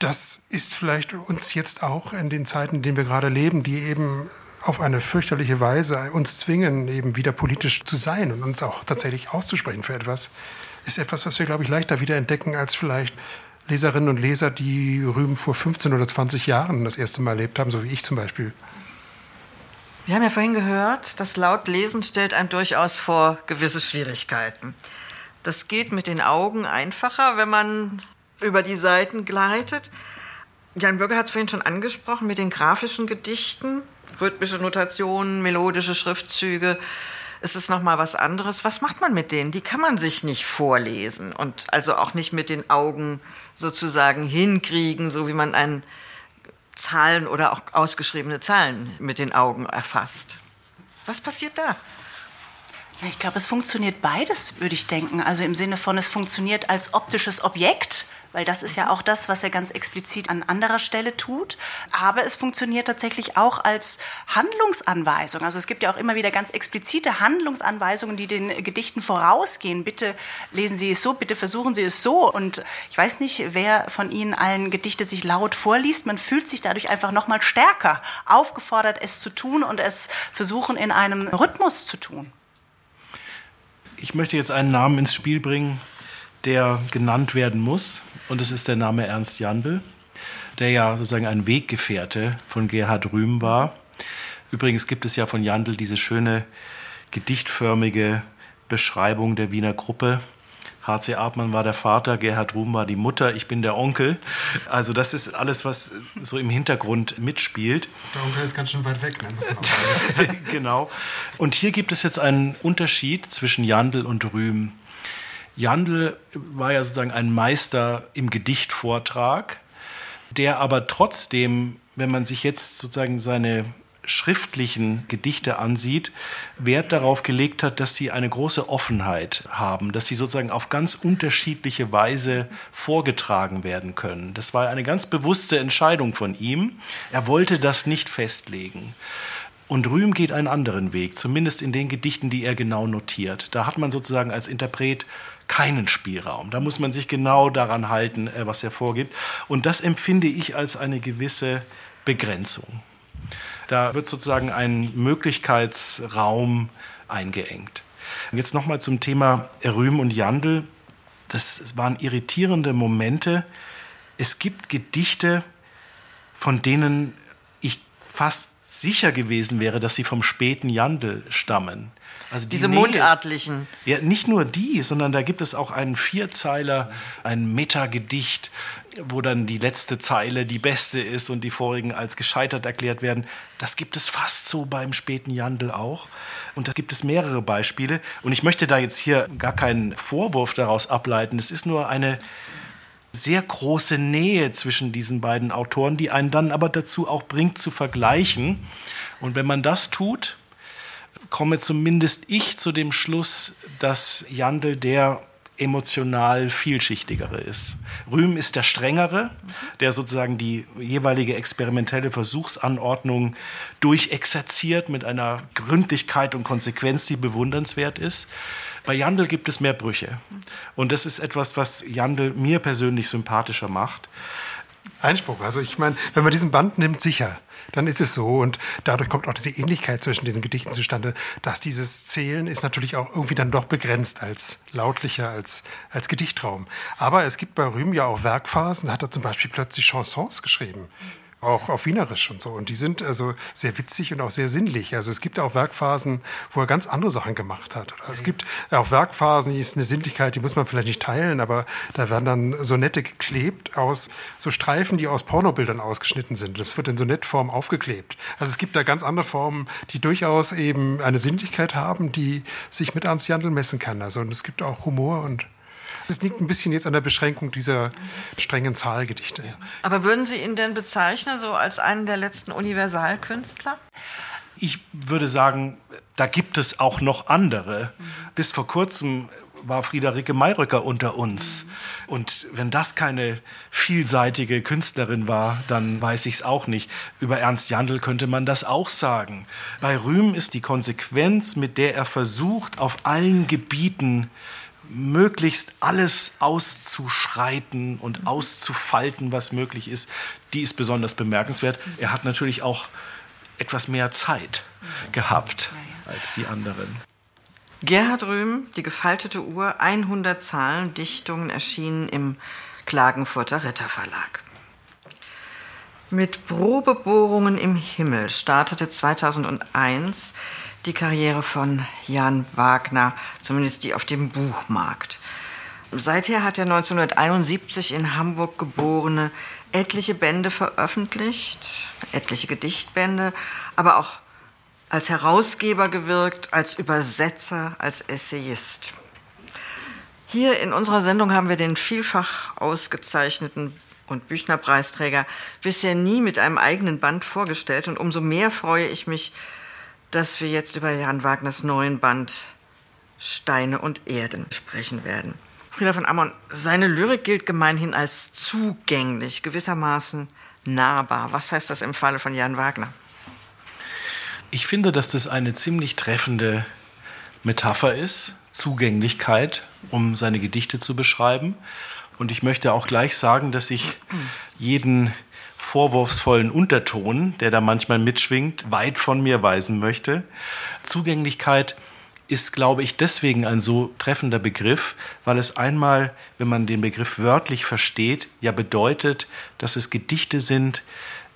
[SPEAKER 4] das ist vielleicht uns jetzt auch in den Zeiten, in denen wir gerade leben, die eben auf eine fürchterliche Weise uns zwingen, eben wieder politisch zu sein und uns auch tatsächlich auszusprechen für etwas, ist etwas, was wir, glaube ich, leichter wieder entdecken als vielleicht Leserinnen und Leser, die Rüben vor 15 oder 20 Jahren das erste Mal erlebt haben, so wie ich zum Beispiel.
[SPEAKER 2] Wir haben ja vorhin gehört, das Lautlesen stellt einem durchaus vor gewisse Schwierigkeiten. Das geht mit den Augen einfacher, wenn man über die Seiten gleitet. Jan Bürger hat es vorhin schon angesprochen mit den grafischen Gedichten, rhythmische Notationen, melodische Schriftzüge. Es ist noch mal was anderes. Was macht man mit denen? Die kann man sich nicht vorlesen und also auch nicht mit den Augen sozusagen hinkriegen, so wie man ein Zahlen oder auch ausgeschriebene Zahlen mit den Augen erfasst. Was passiert da?
[SPEAKER 6] Ich glaube, es funktioniert beides, würde ich denken. Also im Sinne von, es funktioniert als optisches Objekt, weil das ist ja auch das, was er ganz explizit an anderer Stelle tut. Aber es funktioniert tatsächlich auch als Handlungsanweisung. Also es gibt ja auch immer wieder ganz explizite Handlungsanweisungen, die den Gedichten vorausgehen. Bitte lesen Sie es so, bitte versuchen Sie es so. Und ich weiß nicht, wer von Ihnen allen Gedichte sich laut vorliest. Man fühlt sich dadurch einfach noch mal stärker aufgefordert, es zu tun und es versuchen in einem Rhythmus zu tun.
[SPEAKER 5] Ich möchte jetzt einen Namen ins Spiel bringen, der genannt werden muss. Und es ist der Name Ernst Jandl, der ja sozusagen ein Weggefährte von Gerhard Rühm war. Übrigens gibt es ja von Jandl diese schöne gedichtförmige Beschreibung der Wiener Gruppe. H.C. Artmann war der Vater, Gerhard Ruhm war die Mutter, ich bin der Onkel. Also das ist alles, was so im Hintergrund mitspielt.
[SPEAKER 4] Der Onkel ist ganz schön weit weg, ne? muss man auch [laughs]
[SPEAKER 5] sagen. genau. Und hier gibt es jetzt einen Unterschied zwischen Jandl und Rühm. Jandl war ja sozusagen ein Meister im Gedichtvortrag, der aber trotzdem, wenn man sich jetzt sozusagen seine schriftlichen Gedichte ansieht, Wert darauf gelegt hat, dass sie eine große Offenheit haben, dass sie sozusagen auf ganz unterschiedliche Weise vorgetragen werden können. Das war eine ganz bewusste Entscheidung von ihm. Er wollte das nicht festlegen. Und Rühm geht einen anderen Weg, zumindest in den Gedichten, die er genau notiert. Da hat man sozusagen als Interpret keinen Spielraum. Da muss man sich genau daran halten, äh, was er vorgibt. Und das empfinde ich als eine gewisse Begrenzung. Da wird sozusagen ein Möglichkeitsraum eingeengt. Jetzt nochmal zum Thema Rühm und Jandl. Das waren irritierende Momente. Es gibt Gedichte, von denen ich fast sicher gewesen wäre, dass sie vom späten Jandl stammen.
[SPEAKER 2] Also die Diese Nähe, mundartlichen.
[SPEAKER 5] Ja, nicht nur die, sondern da gibt es auch einen Vierzeiler, ein Metagedicht, wo dann die letzte Zeile die beste ist und die vorigen als gescheitert erklärt werden. Das gibt es fast so beim späten Jandl auch. Und da gibt es mehrere Beispiele. Und ich möchte da jetzt hier gar keinen Vorwurf daraus ableiten. Es ist nur eine sehr große Nähe zwischen diesen beiden Autoren, die einen dann aber dazu auch bringt zu vergleichen. Und wenn man das tut, komme zumindest ich zu dem Schluss, dass Jandl der emotional vielschichtigere ist. Rühm ist der strengere, der sozusagen die jeweilige experimentelle Versuchsanordnung durchexerziert mit einer Gründlichkeit und Konsequenz, die bewundernswert ist. Bei Jandl gibt es mehr Brüche. Und das ist etwas, was Jandl mir persönlich sympathischer macht.
[SPEAKER 4] Einspruch. Also ich meine, wenn man diesen Band nimmt, sicher, dann ist es so. Und dadurch kommt auch diese Ähnlichkeit zwischen diesen Gedichten zustande, dass dieses Zählen ist natürlich auch irgendwie dann doch begrenzt als lautlicher, als, als Gedichtraum. Aber es gibt bei Rühm ja auch Werkphasen, da hat er zum Beispiel plötzlich Chansons geschrieben auch auf Wienerisch und so. Und die sind also sehr witzig und auch sehr sinnlich. Also es gibt auch Werkphasen, wo er ganz andere Sachen gemacht hat. Okay. Es gibt auch Werkphasen, die ist eine Sinnlichkeit, die muss man vielleicht nicht teilen, aber da werden dann Sonette geklebt aus so Streifen, die aus Pornobildern ausgeschnitten sind. Das wird in Sonettform aufgeklebt. Also es gibt da ganz andere Formen, die durchaus eben eine Sinnlichkeit haben, die sich mit Ernst Jandl messen kann. Also und es gibt auch Humor und es liegt ein bisschen jetzt an der Beschränkung dieser strengen Zahlgedichte.
[SPEAKER 2] Aber würden Sie ihn denn bezeichnen, so als einen der letzten Universalkünstler?
[SPEAKER 5] Ich würde sagen, da gibt es auch noch andere. Mhm. Bis vor kurzem war Friederike Mayröcker unter uns. Mhm. Und wenn das keine vielseitige Künstlerin war, dann weiß ich es auch nicht. Über Ernst Jandl könnte man das auch sagen. Bei Rühm ist die Konsequenz, mit der er versucht, auf allen Gebieten möglichst alles auszuschreiten und auszufalten, was möglich ist, die ist besonders bemerkenswert. Er hat natürlich auch etwas mehr Zeit gehabt als die anderen.
[SPEAKER 2] Gerhard Röhm, die gefaltete Uhr, 100 Zahlen, Dichtungen erschienen im Klagenfurter Ritterverlag. Mit Probebohrungen im Himmel startete 2001 die Karriere von Jan Wagner, zumindest die auf dem Buchmarkt. Seither hat er 1971 in Hamburg geborene etliche Bände veröffentlicht, etliche Gedichtbände, aber auch als Herausgeber gewirkt, als Übersetzer, als Essayist. Hier in unserer Sendung haben wir den vielfach ausgezeichneten und Büchnerpreisträger bisher nie mit einem eigenen Band vorgestellt und umso mehr freue ich mich, dass wir jetzt über Jan Wagners neuen Band Steine und Erden sprechen werden. Frieda von Ammon, seine Lyrik gilt gemeinhin als zugänglich, gewissermaßen nahbar. Was heißt das im Falle von Jan Wagner?
[SPEAKER 5] Ich finde, dass das eine ziemlich treffende Metapher ist, Zugänglichkeit, um seine Gedichte zu beschreiben. Und ich möchte auch gleich sagen, dass ich jeden vorwurfsvollen Unterton, der da manchmal mitschwingt, weit von mir weisen möchte. Zugänglichkeit ist, glaube ich, deswegen ein so treffender Begriff, weil es einmal, wenn man den Begriff wörtlich versteht, ja bedeutet, dass es Gedichte sind,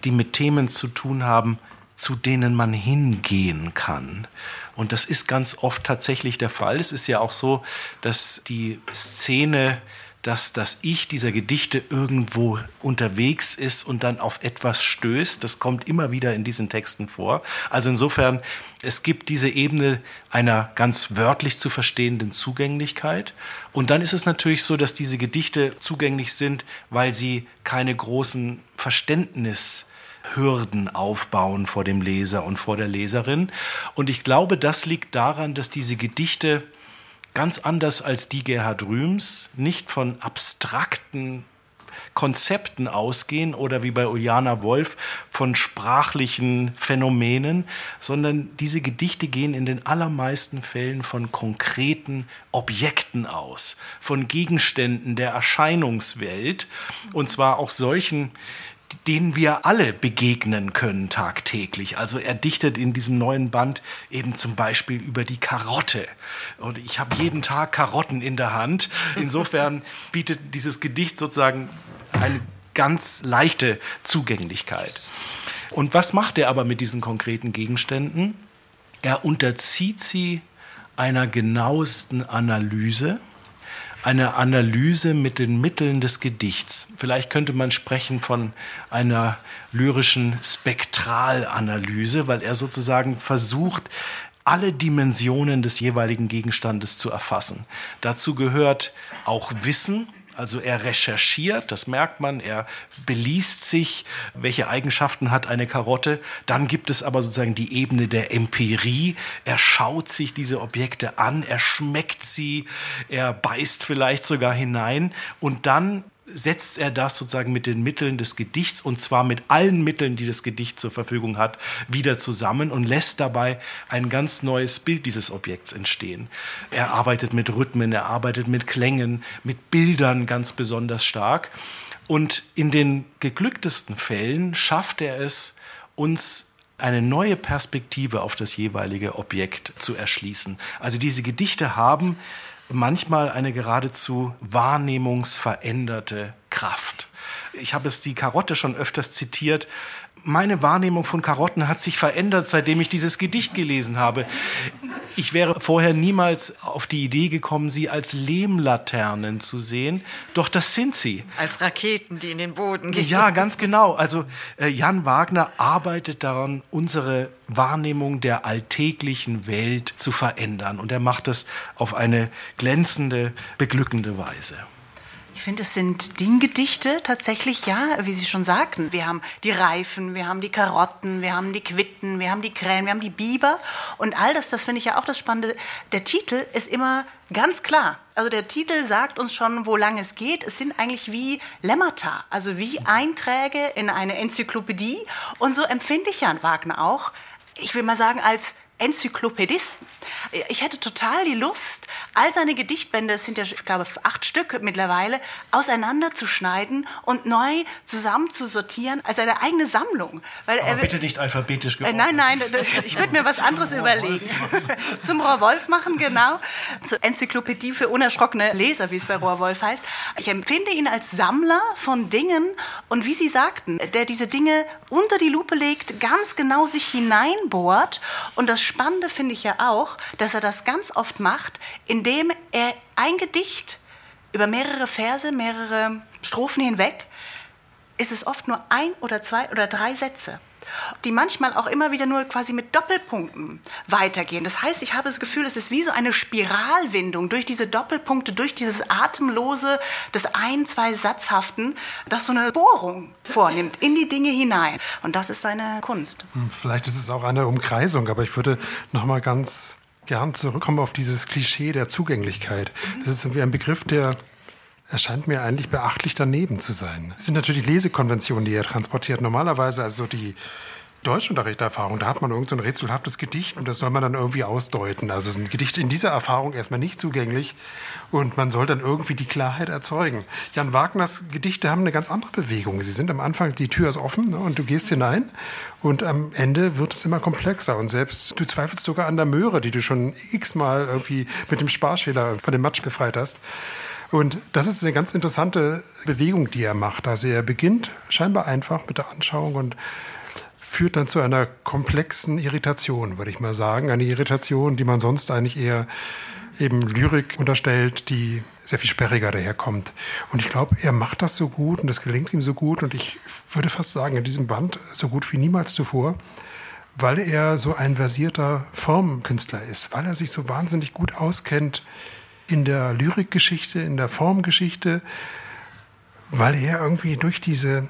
[SPEAKER 5] die mit Themen zu tun haben, zu denen man hingehen kann. Und das ist ganz oft tatsächlich der Fall. Es ist ja auch so, dass die Szene dass das Ich dieser Gedichte irgendwo unterwegs ist und dann auf etwas stößt. Das kommt immer wieder in diesen Texten vor. Also insofern, es gibt diese Ebene einer ganz wörtlich zu verstehenden Zugänglichkeit. Und dann ist es natürlich so, dass diese Gedichte zugänglich sind, weil sie keine großen Verständnishürden aufbauen vor dem Leser und vor der Leserin. Und ich glaube, das liegt daran, dass diese Gedichte ganz anders als die Gerhard Rühms, nicht von abstrakten Konzepten ausgehen oder wie bei Uljana Wolf von sprachlichen Phänomenen, sondern diese Gedichte gehen in den allermeisten Fällen von konkreten Objekten aus, von Gegenständen der Erscheinungswelt und zwar auch solchen, denen wir alle begegnen können tagtäglich. Also er dichtet in diesem neuen Band eben zum Beispiel über die Karotte. Und ich habe jeden Tag Karotten in der Hand. Insofern [laughs] bietet dieses Gedicht sozusagen eine ganz leichte Zugänglichkeit. Und was macht er aber mit diesen konkreten Gegenständen? Er unterzieht sie einer genauesten Analyse eine Analyse mit den Mitteln des Gedichts. Vielleicht könnte man sprechen von einer lyrischen Spektralanalyse, weil er sozusagen versucht, alle Dimensionen des jeweiligen Gegenstandes zu erfassen. Dazu gehört auch Wissen, Also er recherchiert, das merkt man, er beliest sich, welche Eigenschaften hat eine Karotte. Dann gibt es aber sozusagen die Ebene der Empirie. Er schaut sich diese Objekte an, er schmeckt sie, er beißt vielleicht sogar hinein und dann setzt er das sozusagen mit den Mitteln des Gedichts und zwar mit allen Mitteln, die das Gedicht zur Verfügung hat, wieder zusammen und lässt dabei ein ganz neues Bild dieses Objekts entstehen. Er arbeitet mit Rhythmen, er arbeitet mit Klängen, mit Bildern ganz besonders stark. Und in den geglücktesten Fällen schafft er es, uns eine neue Perspektive auf das jeweilige Objekt zu erschließen. Also diese Gedichte haben manchmal eine geradezu wahrnehmungsveränderte Kraft. Ich habe es die Karotte schon öfters zitiert. Meine Wahrnehmung von Karotten hat sich verändert, seitdem ich dieses Gedicht gelesen habe. Ich wäre vorher niemals auf die Idee gekommen, sie als Lehmlaternen zu sehen. Doch das sind sie.
[SPEAKER 2] Als Raketen, die in den Boden gehen.
[SPEAKER 5] Ja, [laughs] ganz genau. Also äh, Jan Wagner arbeitet daran, unsere Wahrnehmung der alltäglichen Welt zu verändern. Und er macht das auf eine glänzende, beglückende Weise.
[SPEAKER 6] Finde, es sind Dinggedichte tatsächlich, ja, wie Sie schon sagten. Wir haben die Reifen, wir haben die Karotten, wir haben die Quitten, wir haben die Krähen, wir haben die Biber. Und all das, das finde ich ja auch das Spannende. Der Titel ist immer ganz klar. Also der Titel sagt uns schon, wo lang es geht. Es sind eigentlich wie Lemmata, also wie Einträge in eine Enzyklopädie. Und so empfinde ich Jan Wagner auch. Ich will mal sagen, als Enzyklopädisten. Ich hätte total die Lust, all seine Gedichtbände, es sind ja, ich glaube, acht Stück mittlerweile, auseinanderzuschneiden und neu zusammenzusortieren als eine eigene Sammlung.
[SPEAKER 5] Weil Aber er, bitte nicht alphabetisch
[SPEAKER 6] geordnet. Nein, nein, ich würde mir was anderes überlegen. [laughs] Zum Rohrwolf machen, genau. Zur Enzyklopädie für unerschrockene Leser, wie es bei Rohrwolf heißt. Ich empfinde ihn als Sammler von Dingen und wie Sie sagten, der diese Dinge unter die Lupe legt, ganz genau sich hineinbohrt und das Spannende finde ich ja auch, dass er das ganz oft macht, indem er ein Gedicht über mehrere Verse, mehrere Strophen hinweg, ist es oft nur ein oder zwei oder drei Sätze die manchmal auch immer wieder nur quasi mit Doppelpunkten weitergehen. Das heißt, ich habe das Gefühl, es ist wie so eine Spiralwindung durch diese Doppelpunkte, durch dieses atemlose des ein, zwei Satzhaften, das so eine Bohrung vornimmt in die Dinge hinein. Und das ist seine Kunst.
[SPEAKER 4] Hm, vielleicht ist es auch eine Umkreisung, aber ich würde noch mal ganz gern zurückkommen auf dieses Klischee der Zugänglichkeit. Das ist irgendwie ein Begriff, der erscheint mir eigentlich beachtlich daneben zu sein. Es sind natürlich Lesekonventionen, die er transportiert. Normalerweise, also die Deutschunterrichterfahrung, da hat man irgend so ein rätselhaftes Gedicht und das soll man dann irgendwie ausdeuten. Also ist ein Gedicht in dieser Erfahrung erstmal nicht zugänglich und man soll dann irgendwie die Klarheit erzeugen. Jan Wagners Gedichte haben eine ganz andere Bewegung. Sie sind am Anfang, die Tür ist offen ne, und du gehst hinein und am Ende wird es immer komplexer und selbst du zweifelst sogar an der Möhre, die du schon x-mal irgendwie mit dem Sparschäler von dem Matsch befreit hast. Und das ist eine ganz interessante Bewegung, die er macht. Also er beginnt scheinbar einfach mit der Anschauung und führt dann zu einer komplexen Irritation, würde ich mal sagen. Eine Irritation, die man sonst eigentlich eher eben Lyrik unterstellt, die sehr viel sperriger daherkommt. Und ich glaube, er macht das so gut und das gelingt ihm so gut und ich würde fast sagen, in diesem Band so gut wie niemals zuvor, weil er so ein versierter Formkünstler ist, weil er sich so wahnsinnig gut auskennt in der Lyrikgeschichte, in der Formgeschichte, weil er irgendwie durch diese,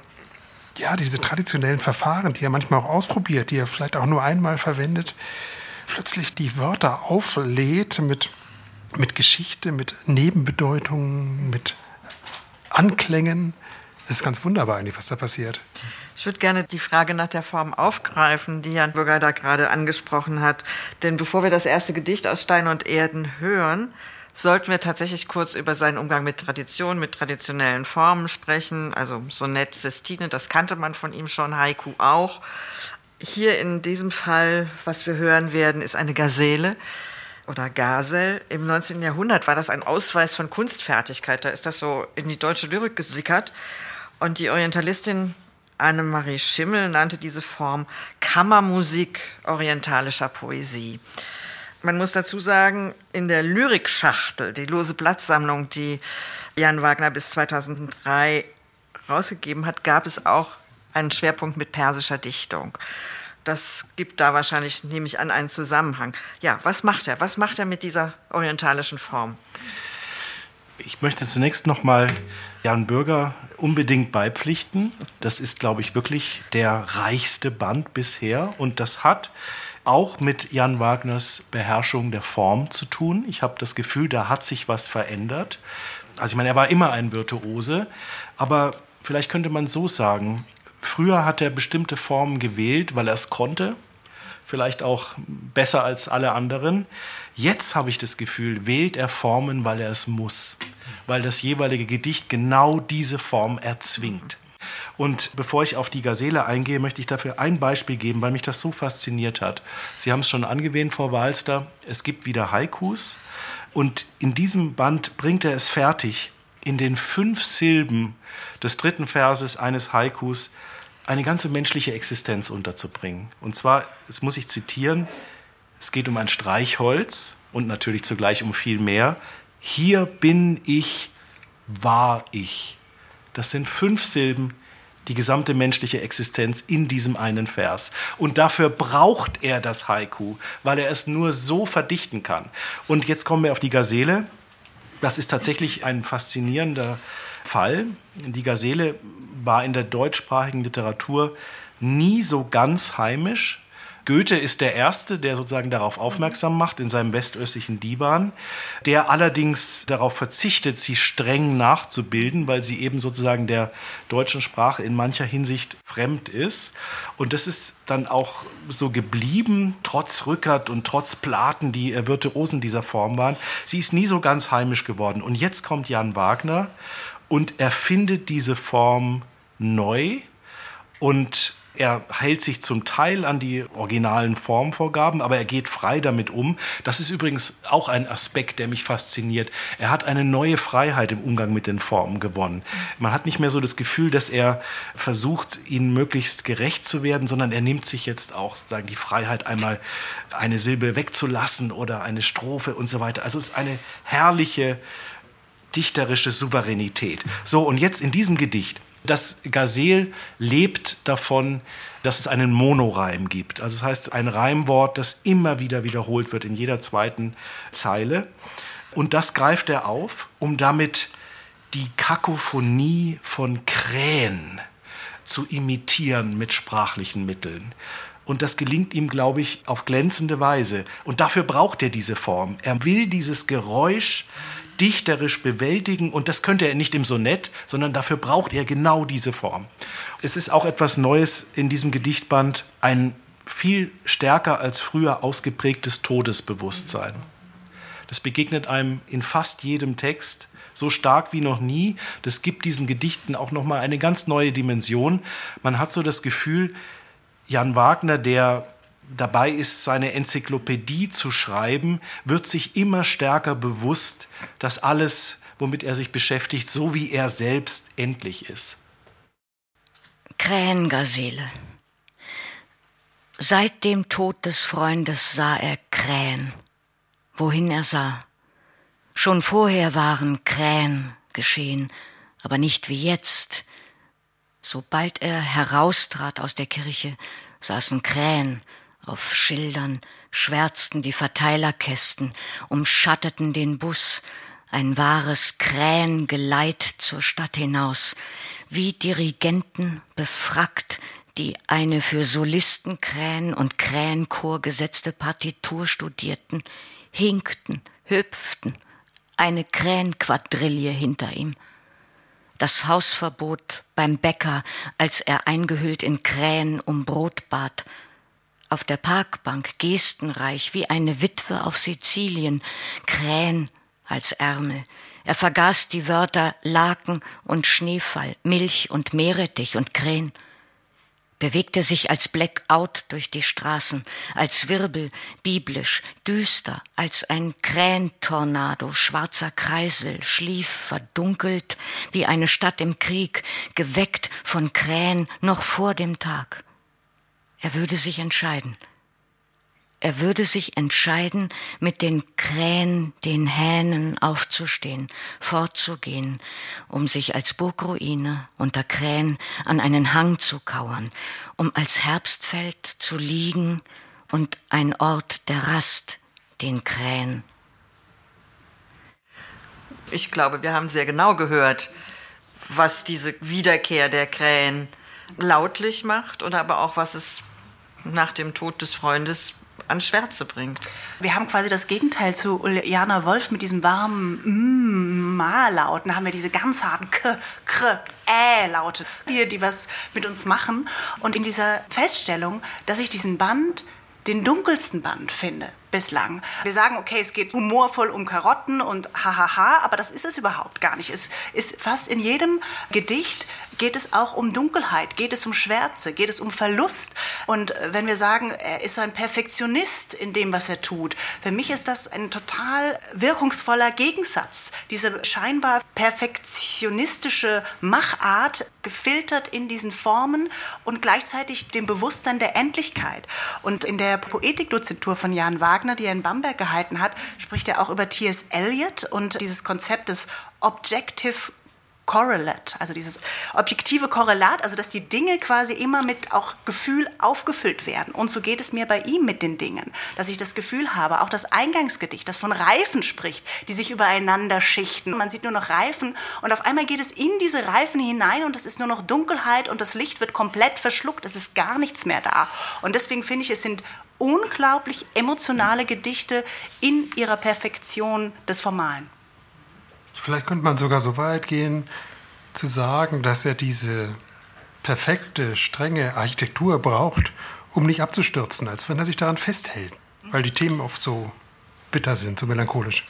[SPEAKER 4] ja, diese traditionellen Verfahren, die er manchmal auch ausprobiert, die er vielleicht auch nur einmal verwendet, plötzlich die Wörter auflädt mit, mit Geschichte, mit Nebenbedeutungen, mit Anklängen. Das ist ganz wunderbar eigentlich, was da passiert.
[SPEAKER 2] Ich würde gerne die Frage nach der Form aufgreifen, die Jan Bürger da gerade angesprochen hat. Denn bevor wir das erste Gedicht aus Stein und Erden hören, sollten wir tatsächlich kurz über seinen Umgang mit Tradition, mit traditionellen Formen sprechen. Also Sonett, Sestine, das kannte man von ihm schon, Haiku auch. Hier in diesem Fall, was wir hören werden, ist eine Gazelle oder Gasel. Im 19. Jahrhundert war das ein Ausweis von Kunstfertigkeit. Da ist das so in die deutsche Lyrik gesickert. Und die Orientalistin Annemarie Schimmel nannte diese Form Kammermusik orientalischer Poesie. Man muss dazu sagen, in der Lyrikschachtel, die lose Blattsammlung, die Jan Wagner bis 2003 rausgegeben hat, gab es auch einen Schwerpunkt mit persischer Dichtung. Das gibt da wahrscheinlich, nehme ich an, einen Zusammenhang. Ja, was macht er? Was macht er mit dieser orientalischen Form?
[SPEAKER 5] Ich möchte zunächst noch mal Jan Bürger unbedingt beipflichten. Das ist, glaube ich, wirklich der reichste Band bisher und das hat auch mit Jan Wagners Beherrschung der Form zu tun. Ich habe das Gefühl, da hat sich was verändert. Also ich meine, er war immer ein Virtuose, aber vielleicht könnte man so sagen, früher hat er bestimmte Formen gewählt, weil er es konnte, vielleicht auch besser als alle anderen. Jetzt habe ich das Gefühl, wählt er Formen, weil er es muss, weil das jeweilige Gedicht genau diese Form erzwingt. Und bevor ich auf die Gazelle eingehe, möchte ich dafür ein Beispiel geben, weil mich das so fasziniert hat. Sie haben es schon angewähnt, Frau Walster. Es gibt wieder Haikus. Und in diesem Band bringt er es fertig, in den fünf Silben des dritten Verses eines Haikus eine ganze menschliche Existenz unterzubringen. Und zwar, das muss ich zitieren, es geht um ein Streichholz und natürlich zugleich um viel mehr. Hier bin ich, war ich. Das sind fünf Silben, die gesamte menschliche Existenz in diesem einen Vers. Und dafür braucht er das Haiku, weil er es nur so verdichten kann. Und jetzt kommen wir auf die Gazelle. Das ist tatsächlich ein faszinierender Fall. Die Gazelle war in der deutschsprachigen Literatur nie so ganz heimisch. Goethe ist der Erste, der sozusagen darauf aufmerksam macht in seinem westöstlichen Divan, der allerdings darauf verzichtet, sie streng nachzubilden, weil sie eben sozusagen der deutschen Sprache in mancher Hinsicht fremd ist. Und das ist dann auch so geblieben, trotz Rückert und trotz Platen, die Virtuosen dieser Form waren. Sie ist nie so ganz heimisch geworden. Und jetzt kommt Jan Wagner und erfindet diese Form neu und er hält sich zum Teil an die originalen Formvorgaben, aber er geht frei damit um. Das ist übrigens auch ein Aspekt, der mich fasziniert. Er hat eine neue Freiheit im Umgang mit den Formen gewonnen. Man hat nicht mehr so das Gefühl, dass er versucht, ihnen möglichst gerecht zu werden, sondern er nimmt sich jetzt auch sagen die Freiheit, einmal eine Silbe wegzulassen oder eine Strophe und so weiter. Also es ist eine herrliche dichterische Souveränität. So, und jetzt in diesem Gedicht das Gazel lebt davon, dass es einen Monoreim gibt. Also das heißt, ein Reimwort, das immer wieder wiederholt wird in jeder zweiten Zeile. Und das greift er auf, um damit die Kakophonie von Krähen zu imitieren mit sprachlichen Mitteln. Und das gelingt ihm, glaube ich, auf glänzende Weise. Und dafür braucht er diese Form. Er will dieses Geräusch dichterisch bewältigen und das könnte er nicht im Sonett, sondern dafür braucht er genau diese Form. Es ist auch etwas Neues in diesem Gedichtband, ein viel stärker als früher ausgeprägtes Todesbewusstsein. Das begegnet einem in fast jedem Text so stark wie noch nie. Das gibt diesen Gedichten auch noch mal eine ganz neue Dimension. Man hat so das Gefühl, Jan Wagner, der dabei ist, seine Enzyklopädie zu schreiben, wird sich immer stärker bewusst, dass alles, womit er sich beschäftigt, so wie er selbst endlich ist.
[SPEAKER 3] Krähengazelle. Seit dem Tod des Freundes sah er Krähen, wohin er sah. Schon vorher waren Krähen geschehen, aber nicht wie jetzt. Sobald er heraustrat aus der Kirche, saßen Krähen auf Schildern schwärzten die Verteilerkästen, umschatteten den Bus, ein wahres Krähengeleit zur Stadt hinaus, wie Dirigenten befrackt, die eine für Solisten Krähen und Krähenchor gesetzte Partitur studierten, hinkten, hüpften, eine Krähenquadrille hinter ihm. Das Hausverbot beim Bäcker, als er eingehüllt in Krähen um Brot bat, auf der Parkbank gestenreich wie eine Witwe auf Sizilien, Krähen als Ärmel. Er vergaß die Wörter Laken und Schneefall, Milch und Meerrettich und Krähen, bewegte sich als Blackout durch die Straßen, als Wirbel, biblisch, düster, als ein Krähentornado, schwarzer Kreisel, schlief verdunkelt wie eine Stadt im Krieg, geweckt von Krähen noch vor dem Tag. Er würde sich entscheiden. Er würde sich entscheiden, mit den Krähen, den Hähnen aufzustehen, fortzugehen, um sich als Burgruine unter Krähen an einen Hang zu kauern, um als Herbstfeld zu liegen und ein Ort der Rast den Krähen
[SPEAKER 2] Ich glaube, wir haben sehr genau gehört, was diese Wiederkehr der Krähen lautlich macht oder aber auch, was es nach dem Tod des Freundes an Schwärze bringt.
[SPEAKER 6] Wir haben quasi das Gegenteil zu Uliana Wolf mit diesem warmen mm, Ma-Lauten. Haben wir diese ganz harten K, Kr, Ä-Laute, die, die was mit uns machen. Und in dieser Feststellung, dass ich diesen Band den dunkelsten Band finde bislang. Wir sagen, okay, es geht humorvoll um Karotten und hahaha, aber das ist es überhaupt gar nicht. Es ist fast in jedem Gedicht geht es auch um Dunkelheit, geht es um Schwärze, geht es um Verlust. Und wenn wir sagen, er ist so ein Perfektionist in dem, was er tut, für mich ist das ein total wirkungsvoller Gegensatz. Diese scheinbar perfektionistische Machart gefiltert in diesen Formen und gleichzeitig dem Bewusstsein der Endlichkeit. Und in der Poetikdozentur von Jan Wagner Wagner, die er in Bamberg gehalten hat, spricht er auch über T.S. Eliot und dieses Konzept des Objective Correlate, also dieses objektive Korrelat, also dass die Dinge quasi immer mit auch Gefühl aufgefüllt werden. Und so geht es mir bei ihm mit den Dingen, dass ich das Gefühl habe, auch das Eingangsgedicht, das von Reifen spricht, die sich übereinander schichten. Man sieht nur noch Reifen und auf einmal geht es in diese Reifen hinein und es ist nur noch Dunkelheit und das Licht wird komplett verschluckt, es ist gar nichts mehr da. Und deswegen finde ich, es sind unglaublich emotionale Gedichte in ihrer Perfektion des Formalen.
[SPEAKER 4] Vielleicht könnte man sogar so weit gehen, zu sagen, dass er diese perfekte, strenge Architektur braucht, um nicht abzustürzen, als wenn er sich daran festhält, weil die Themen oft so bitter sind, so melancholisch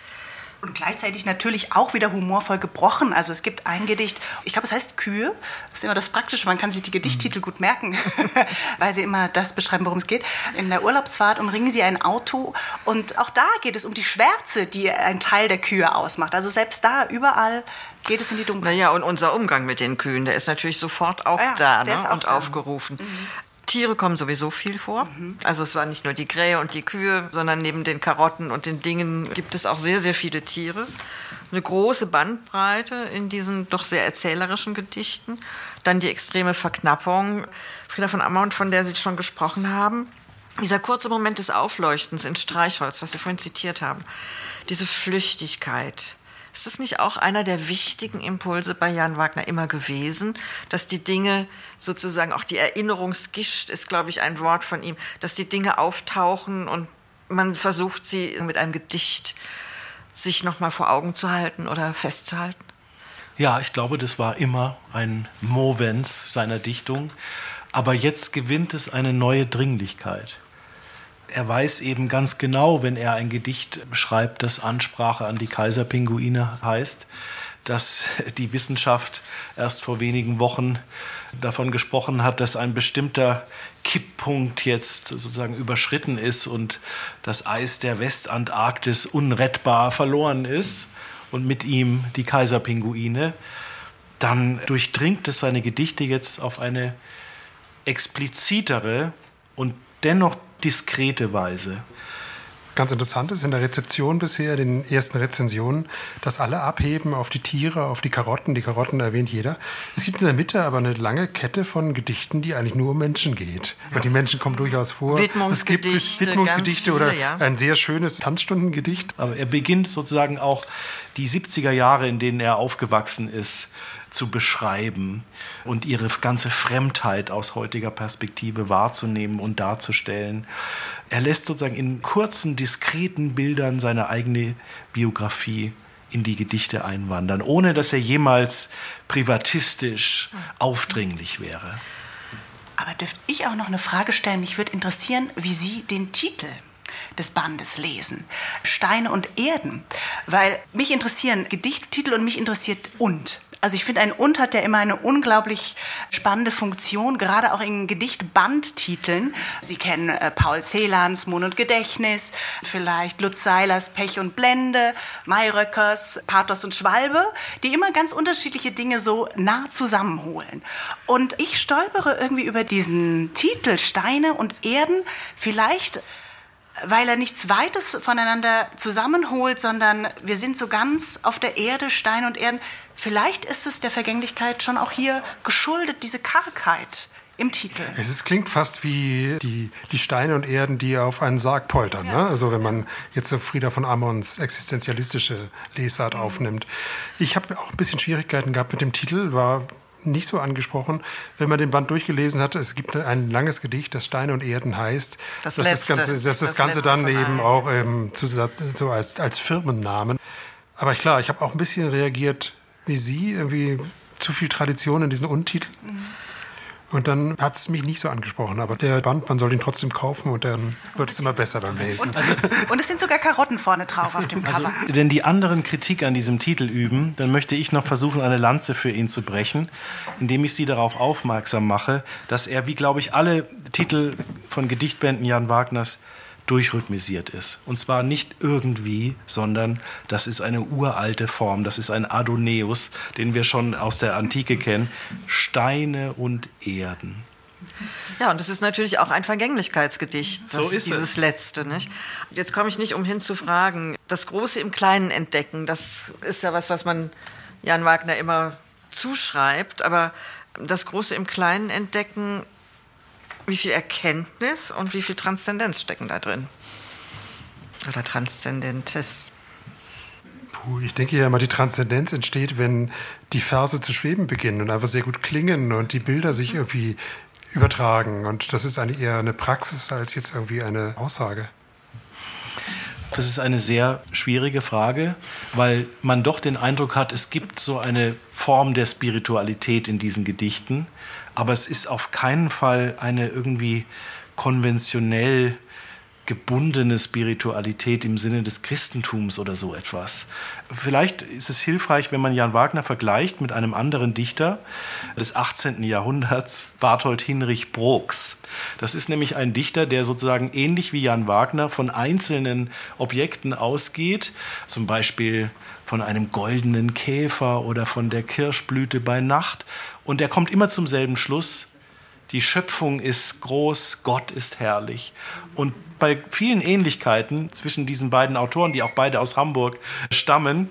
[SPEAKER 6] und gleichzeitig natürlich auch wieder humorvoll gebrochen. Also es gibt ein Gedicht, ich glaube, es heißt Kühe. Das ist immer das Praktische, man kann sich die Gedichttitel gut merken, [laughs] weil sie immer das beschreiben, worum es geht. In der Urlaubsfahrt umringen sie ein Auto und auch da geht es um die Schwärze, die ein Teil der Kühe ausmacht. Also selbst da, überall geht es in die Dunkelheit.
[SPEAKER 2] Naja, und unser Umgang mit den Kühen, der ist natürlich sofort auch ja, da ne? auch und da. aufgerufen. Mhm. Tiere kommen sowieso viel vor. Mhm. Also es waren nicht nur die Krähe und die Kühe, sondern neben den Karotten und den Dingen gibt es auch sehr, sehr viele Tiere. Eine große Bandbreite in diesen doch sehr erzählerischen Gedichten. Dann die extreme Verknappung. Frieda von Ammon, von der Sie schon gesprochen haben. Dieser kurze Moment des Aufleuchtens in Streichholz, was Sie vorhin zitiert haben. Diese Flüchtigkeit ist das nicht auch einer der wichtigen Impulse bei Jan Wagner immer gewesen, dass die Dinge sozusagen, auch die Erinnerungsgischt ist, glaube ich, ein Wort von ihm, dass die Dinge auftauchen und man versucht sie mit einem Gedicht sich nochmal vor Augen zu halten oder festzuhalten?
[SPEAKER 5] Ja, ich glaube, das war immer ein Movens seiner Dichtung. Aber jetzt gewinnt es eine neue Dringlichkeit er weiß eben ganz genau, wenn er ein Gedicht schreibt, das Ansprache an die Kaiserpinguine heißt, dass die Wissenschaft erst vor wenigen Wochen davon gesprochen hat, dass ein bestimmter Kipppunkt jetzt sozusagen überschritten ist und das Eis der Westantarktis unrettbar verloren ist und mit ihm die Kaiserpinguine, dann durchdringt es seine Gedichte jetzt auf eine explizitere und dennoch diskrete Weise.
[SPEAKER 4] Ganz interessant ist in der Rezeption bisher, in den ersten Rezensionen, dass alle abheben auf die Tiere, auf die Karotten. Die Karotten erwähnt jeder. Es gibt in der Mitte aber eine lange Kette von Gedichten, die eigentlich nur um Menschen geht. Ja. Und die Menschen kommen durchaus vor.
[SPEAKER 2] Widmungsgedichte.
[SPEAKER 4] Es gibt Widmungsgedichte viele, oder ja. ein sehr schönes Tanzstundengedicht.
[SPEAKER 5] Aber er beginnt sozusagen auch die 70er Jahre, in denen er aufgewachsen ist, zu beschreiben und ihre ganze Fremdheit aus heutiger Perspektive wahrzunehmen und darzustellen. Er lässt sozusagen in kurzen, diskreten Bildern seine eigene Biografie in die Gedichte einwandern, ohne dass er jemals privatistisch aufdringlich wäre.
[SPEAKER 6] Aber dürfte ich auch noch eine Frage stellen? Mich würde interessieren, wie Sie den Titel des Bandes lesen. Steine und Erden. Weil mich interessieren Gedichttitel und mich interessiert und. Also ich finde, ein Und hat ja immer eine unglaublich spannende Funktion, gerade auch in Gedichtbandtiteln. Sie kennen äh, Paul Celans Mund und Gedächtnis, vielleicht Lutz Seilers Pech und Blende, Mayröckers Pathos und Schwalbe, die immer ganz unterschiedliche Dinge so nah zusammenholen. Und ich stolpere irgendwie über diesen Titel Steine und Erden, vielleicht weil er nichts Weites voneinander zusammenholt, sondern wir sind so ganz auf der Erde, Stein und Erden. Vielleicht ist es der Vergänglichkeit schon auch hier geschuldet, diese Kargheit im Titel.
[SPEAKER 4] Es ist, klingt fast wie die, die Steine und Erden, die auf einen Sarg poltern. Ja. Ne? Also wenn man jetzt so Frieda von Ammons existenzialistische Lesart mhm. aufnimmt. Ich habe auch ein bisschen Schwierigkeiten gehabt mit dem Titel, war nicht so angesprochen. Wenn man den Band durchgelesen hat, es gibt ein langes Gedicht, das Steine und Erden heißt.
[SPEAKER 2] Das, das, letzte,
[SPEAKER 4] Ganze, das, das, das Ganze dann eben auch ähm, zu, so als, als Firmennamen. Aber klar, ich habe auch ein bisschen reagiert wie Sie, irgendwie zu viel Tradition in diesen Untiteln. Mhm. Und dann hat es mich nicht so angesprochen. Aber der Band, man soll ihn trotzdem kaufen und dann wird es immer besser beim Lesen.
[SPEAKER 6] Und, also, und es sind sogar Karotten vorne drauf auf dem also, Cover.
[SPEAKER 5] Also, denn die anderen Kritik an diesem Titel üben, dann möchte ich noch versuchen, eine Lanze für ihn zu brechen, indem ich Sie darauf aufmerksam mache, dass er, wie glaube ich, alle Titel von Gedichtbänden Jan Wagners durchrhythmisiert ist. Und zwar nicht irgendwie, sondern das ist eine uralte Form, das ist ein Adoneus, den wir schon aus der Antike kennen. Steine und Erden.
[SPEAKER 2] Ja, und das ist natürlich auch ein Vergänglichkeitsgedicht, das
[SPEAKER 5] so ist
[SPEAKER 2] dieses
[SPEAKER 5] es.
[SPEAKER 2] letzte. Nicht? Jetzt komme ich nicht umhin zu fragen, das Große im Kleinen entdecken, das ist ja was, was man Jan Wagner immer zuschreibt, aber das Große im Kleinen entdecken wie viel Erkenntnis und wie viel Transzendenz stecken da drin? Oder Transzendentes?
[SPEAKER 4] Puh, ich denke ja immer, die Transzendenz entsteht, wenn die Verse zu schweben beginnen und einfach sehr gut klingen und die Bilder sich irgendwie übertragen. Und das ist eigentlich eher eine Praxis als jetzt irgendwie eine Aussage.
[SPEAKER 5] Das ist eine sehr schwierige Frage, weil man doch den Eindruck hat, es gibt so eine Form der Spiritualität in diesen Gedichten, aber es ist auf keinen Fall eine irgendwie konventionell gebundene Spiritualität im Sinne des Christentums oder so etwas. Vielleicht ist es hilfreich, wenn man Jan Wagner vergleicht mit einem anderen Dichter des 18. Jahrhunderts, Barthold Hinrich Brooks. Das ist nämlich ein Dichter, der sozusagen ähnlich wie Jan Wagner von einzelnen Objekten ausgeht, zum Beispiel von einem goldenen Käfer oder von der Kirschblüte bei Nacht. Und er kommt immer zum selben Schluss. Die Schöpfung ist groß, Gott ist herrlich. Und bei vielen Ähnlichkeiten zwischen diesen beiden Autoren, die auch beide aus Hamburg stammen,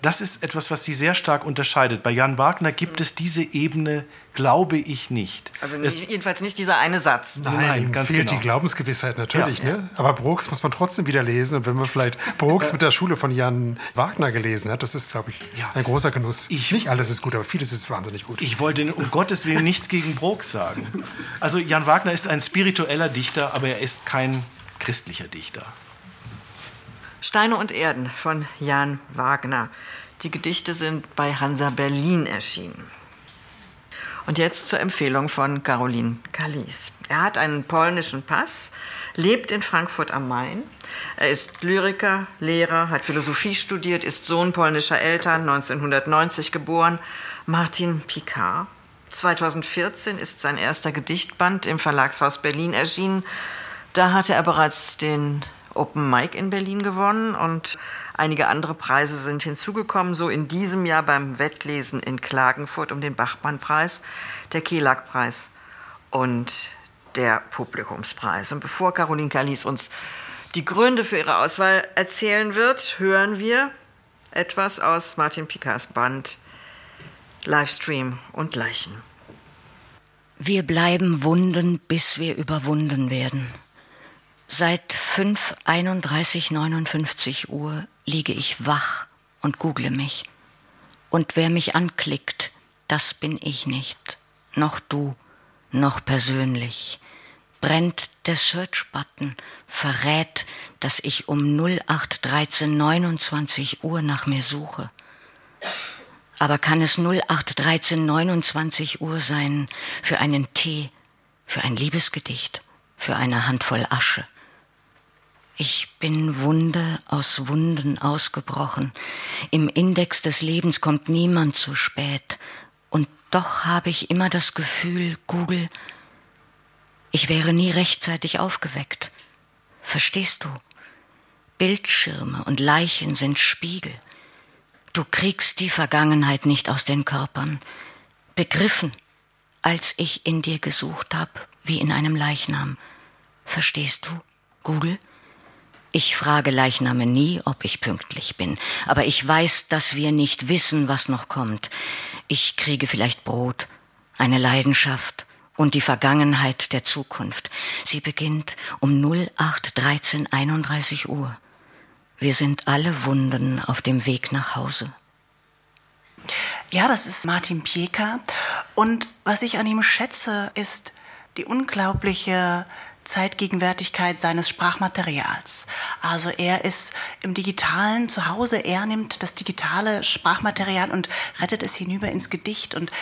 [SPEAKER 5] das ist etwas, was sie sehr stark unterscheidet. Bei Jan Wagner gibt es diese Ebene, glaube ich nicht.
[SPEAKER 2] Also es, jedenfalls nicht dieser eine Satz.
[SPEAKER 4] Nein, Nein ganz fehlt genau. die Glaubensgewissheit natürlich. Ja, ne? Aber Brooks muss man trotzdem wieder lesen. Und wenn man vielleicht Brooks mit der Schule von Jan Wagner gelesen hat, das ist, glaube ich, ja. ein großer Genuss. Ich, nicht alles ist gut, aber vieles ist wahnsinnig gut.
[SPEAKER 5] Ich wollte um Gottes Willen nichts gegen Brooks sagen. Also Jan Wagner ist ein spiritueller Dichter, aber er ist kein christlicher Dichter.
[SPEAKER 2] Steine und Erden von Jan Wagner. Die Gedichte sind bei Hansa Berlin erschienen. Und jetzt zur Empfehlung von Caroline Kalis. Er hat einen polnischen Pass, lebt in Frankfurt am Main. Er ist Lyriker, Lehrer, hat Philosophie studiert, ist Sohn polnischer Eltern, 1990 geboren. Martin Picard. 2014 ist sein erster Gedichtband im Verlagshaus Berlin erschienen. Da hatte er bereits den Open Mic in Berlin gewonnen und einige andere Preise sind hinzugekommen. So in diesem Jahr beim Wettlesen in Klagenfurt um den Bachmann-Preis, der Kelag-Preis und der Publikumspreis. Und bevor Caroline Kalis uns die Gründe für ihre Auswahl erzählen wird, hören wir etwas aus Martin Picards Band Livestream und Leichen.
[SPEAKER 3] Wir bleiben wunden, bis wir überwunden werden. Seit 5.31.59 Uhr liege ich wach und google mich. Und wer mich anklickt, das bin ich nicht. Noch du, noch persönlich. Brennt der Search-Button, verrät, dass ich um 081329 Uhr nach mir suche. Aber kann es 081329 Uhr sein für einen Tee, für ein Liebesgedicht, für eine Handvoll Asche? Ich bin Wunde aus Wunden ausgebrochen. Im Index des Lebens kommt niemand zu spät. Und doch habe ich immer das Gefühl, Google, ich wäre nie rechtzeitig aufgeweckt. Verstehst du? Bildschirme und Leichen sind Spiegel. Du kriegst die Vergangenheit nicht aus den Körpern. Begriffen, als ich in dir gesucht hab, wie in einem Leichnam. Verstehst du, Google? Ich frage Leichname nie, ob ich pünktlich bin, aber ich weiß, dass wir nicht wissen, was noch kommt. Ich kriege vielleicht Brot, eine Leidenschaft und die Vergangenheit der Zukunft. Sie beginnt um 081331 Uhr. Wir sind alle Wunden auf dem Weg nach Hause.
[SPEAKER 6] Ja, das ist Martin Pieker. Und was ich an ihm schätze, ist die unglaubliche Zeitgegenwärtigkeit seines Sprachmaterials. Also er ist im digitalen Zuhause, er nimmt das digitale Sprachmaterial und rettet es hinüber ins Gedicht und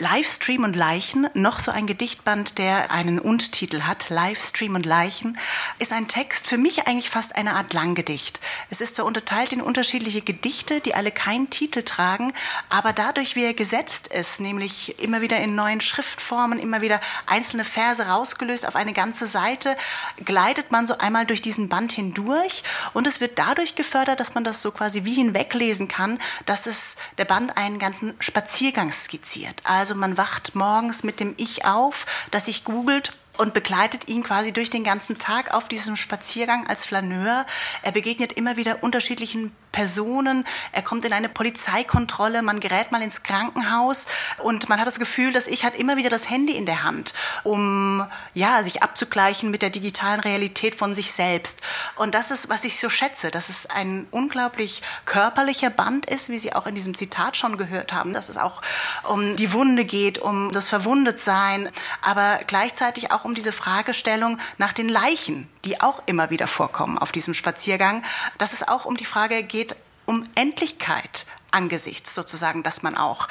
[SPEAKER 6] Livestream und Leichen, noch so ein Gedichtband, der einen Und-Titel hat. Livestream und Leichen ist ein Text, für mich eigentlich fast eine Art Langgedicht. Es ist so unterteilt in unterschiedliche Gedichte, die alle keinen Titel tragen, aber dadurch, wie er gesetzt ist, nämlich immer wieder in neuen Schriftformen, immer wieder einzelne Verse rausgelöst auf eine ganze Seite, gleitet man so einmal durch diesen Band hindurch und es wird dadurch gefördert, dass man das so quasi wie hinweglesen kann, dass es der Band einen ganzen Spaziergang skizziert. Also also man wacht morgens mit dem Ich auf, das sich googelt und begleitet ihn quasi durch den ganzen Tag auf diesem Spaziergang als Flaneur. Er begegnet immer wieder unterschiedlichen Personen. Er kommt in eine Polizeikontrolle, man gerät mal ins Krankenhaus und man hat das Gefühl, dass ich hat immer wieder das Handy in der Hand, um ja, sich abzugleichen mit der digitalen Realität von sich selbst. Und das ist, was ich so schätze, dass es ein unglaublich körperlicher Band ist, wie Sie auch in diesem Zitat schon gehört haben, dass es auch um die Wunde geht, um das Verwundetsein, aber gleichzeitig auch um diese Fragestellung nach den Leichen, die auch immer wieder vorkommen auf diesem Spaziergang, dass es auch um die Frage geht, um Endlichkeit angesichts sozusagen, dass man auch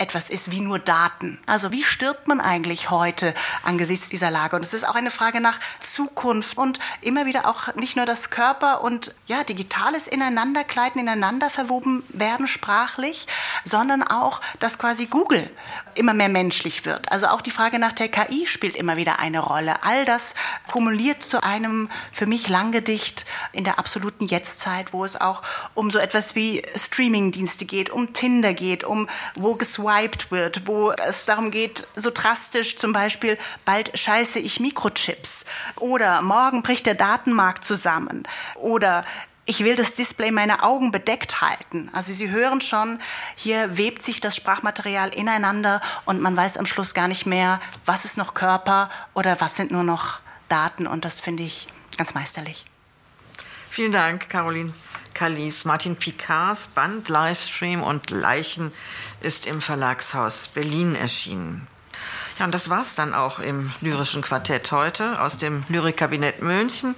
[SPEAKER 6] etwas ist wie nur Daten. Also wie stirbt man eigentlich heute angesichts dieser Lage? Und es ist auch eine Frage nach Zukunft und immer wieder auch nicht nur das Körper und ja, digitales Ineinanderkleiden, ineinander verwoben werden sprachlich, sondern auch, dass quasi Google immer mehr menschlich wird. Also auch die Frage nach der KI spielt immer wieder eine Rolle. All das kumuliert zu einem für mich Langgedicht in der absoluten Jetztzeit, wo es auch um so etwas wie Streamingdienste geht, um Tinder geht, um wo geswiped geswiped wird, wo es darum geht, so drastisch zum Beispiel, bald scheiße ich Mikrochips oder morgen bricht der Datenmarkt zusammen oder ich will das Display meiner Augen bedeckt halten. Also Sie hören schon, hier webt sich das Sprachmaterial ineinander und man weiß am Schluss gar nicht mehr, was ist noch Körper oder was sind nur noch Daten. Und das finde ich ganz meisterlich.
[SPEAKER 2] Vielen Dank, Caroline. Kalis. Martin Picards Band Livestream und Leichen ist im Verlagshaus Berlin erschienen. Ja, und das war's dann auch im lyrischen Quartett heute aus dem Lyrikkabinett München.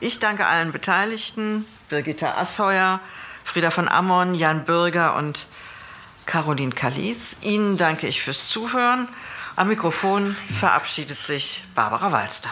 [SPEAKER 2] Ich danke allen Beteiligten, Birgitta Asheuer, Frieda von Ammon, Jan Bürger und Caroline Kalis. Ihnen danke ich fürs Zuhören. Am Mikrofon verabschiedet sich Barbara Walster.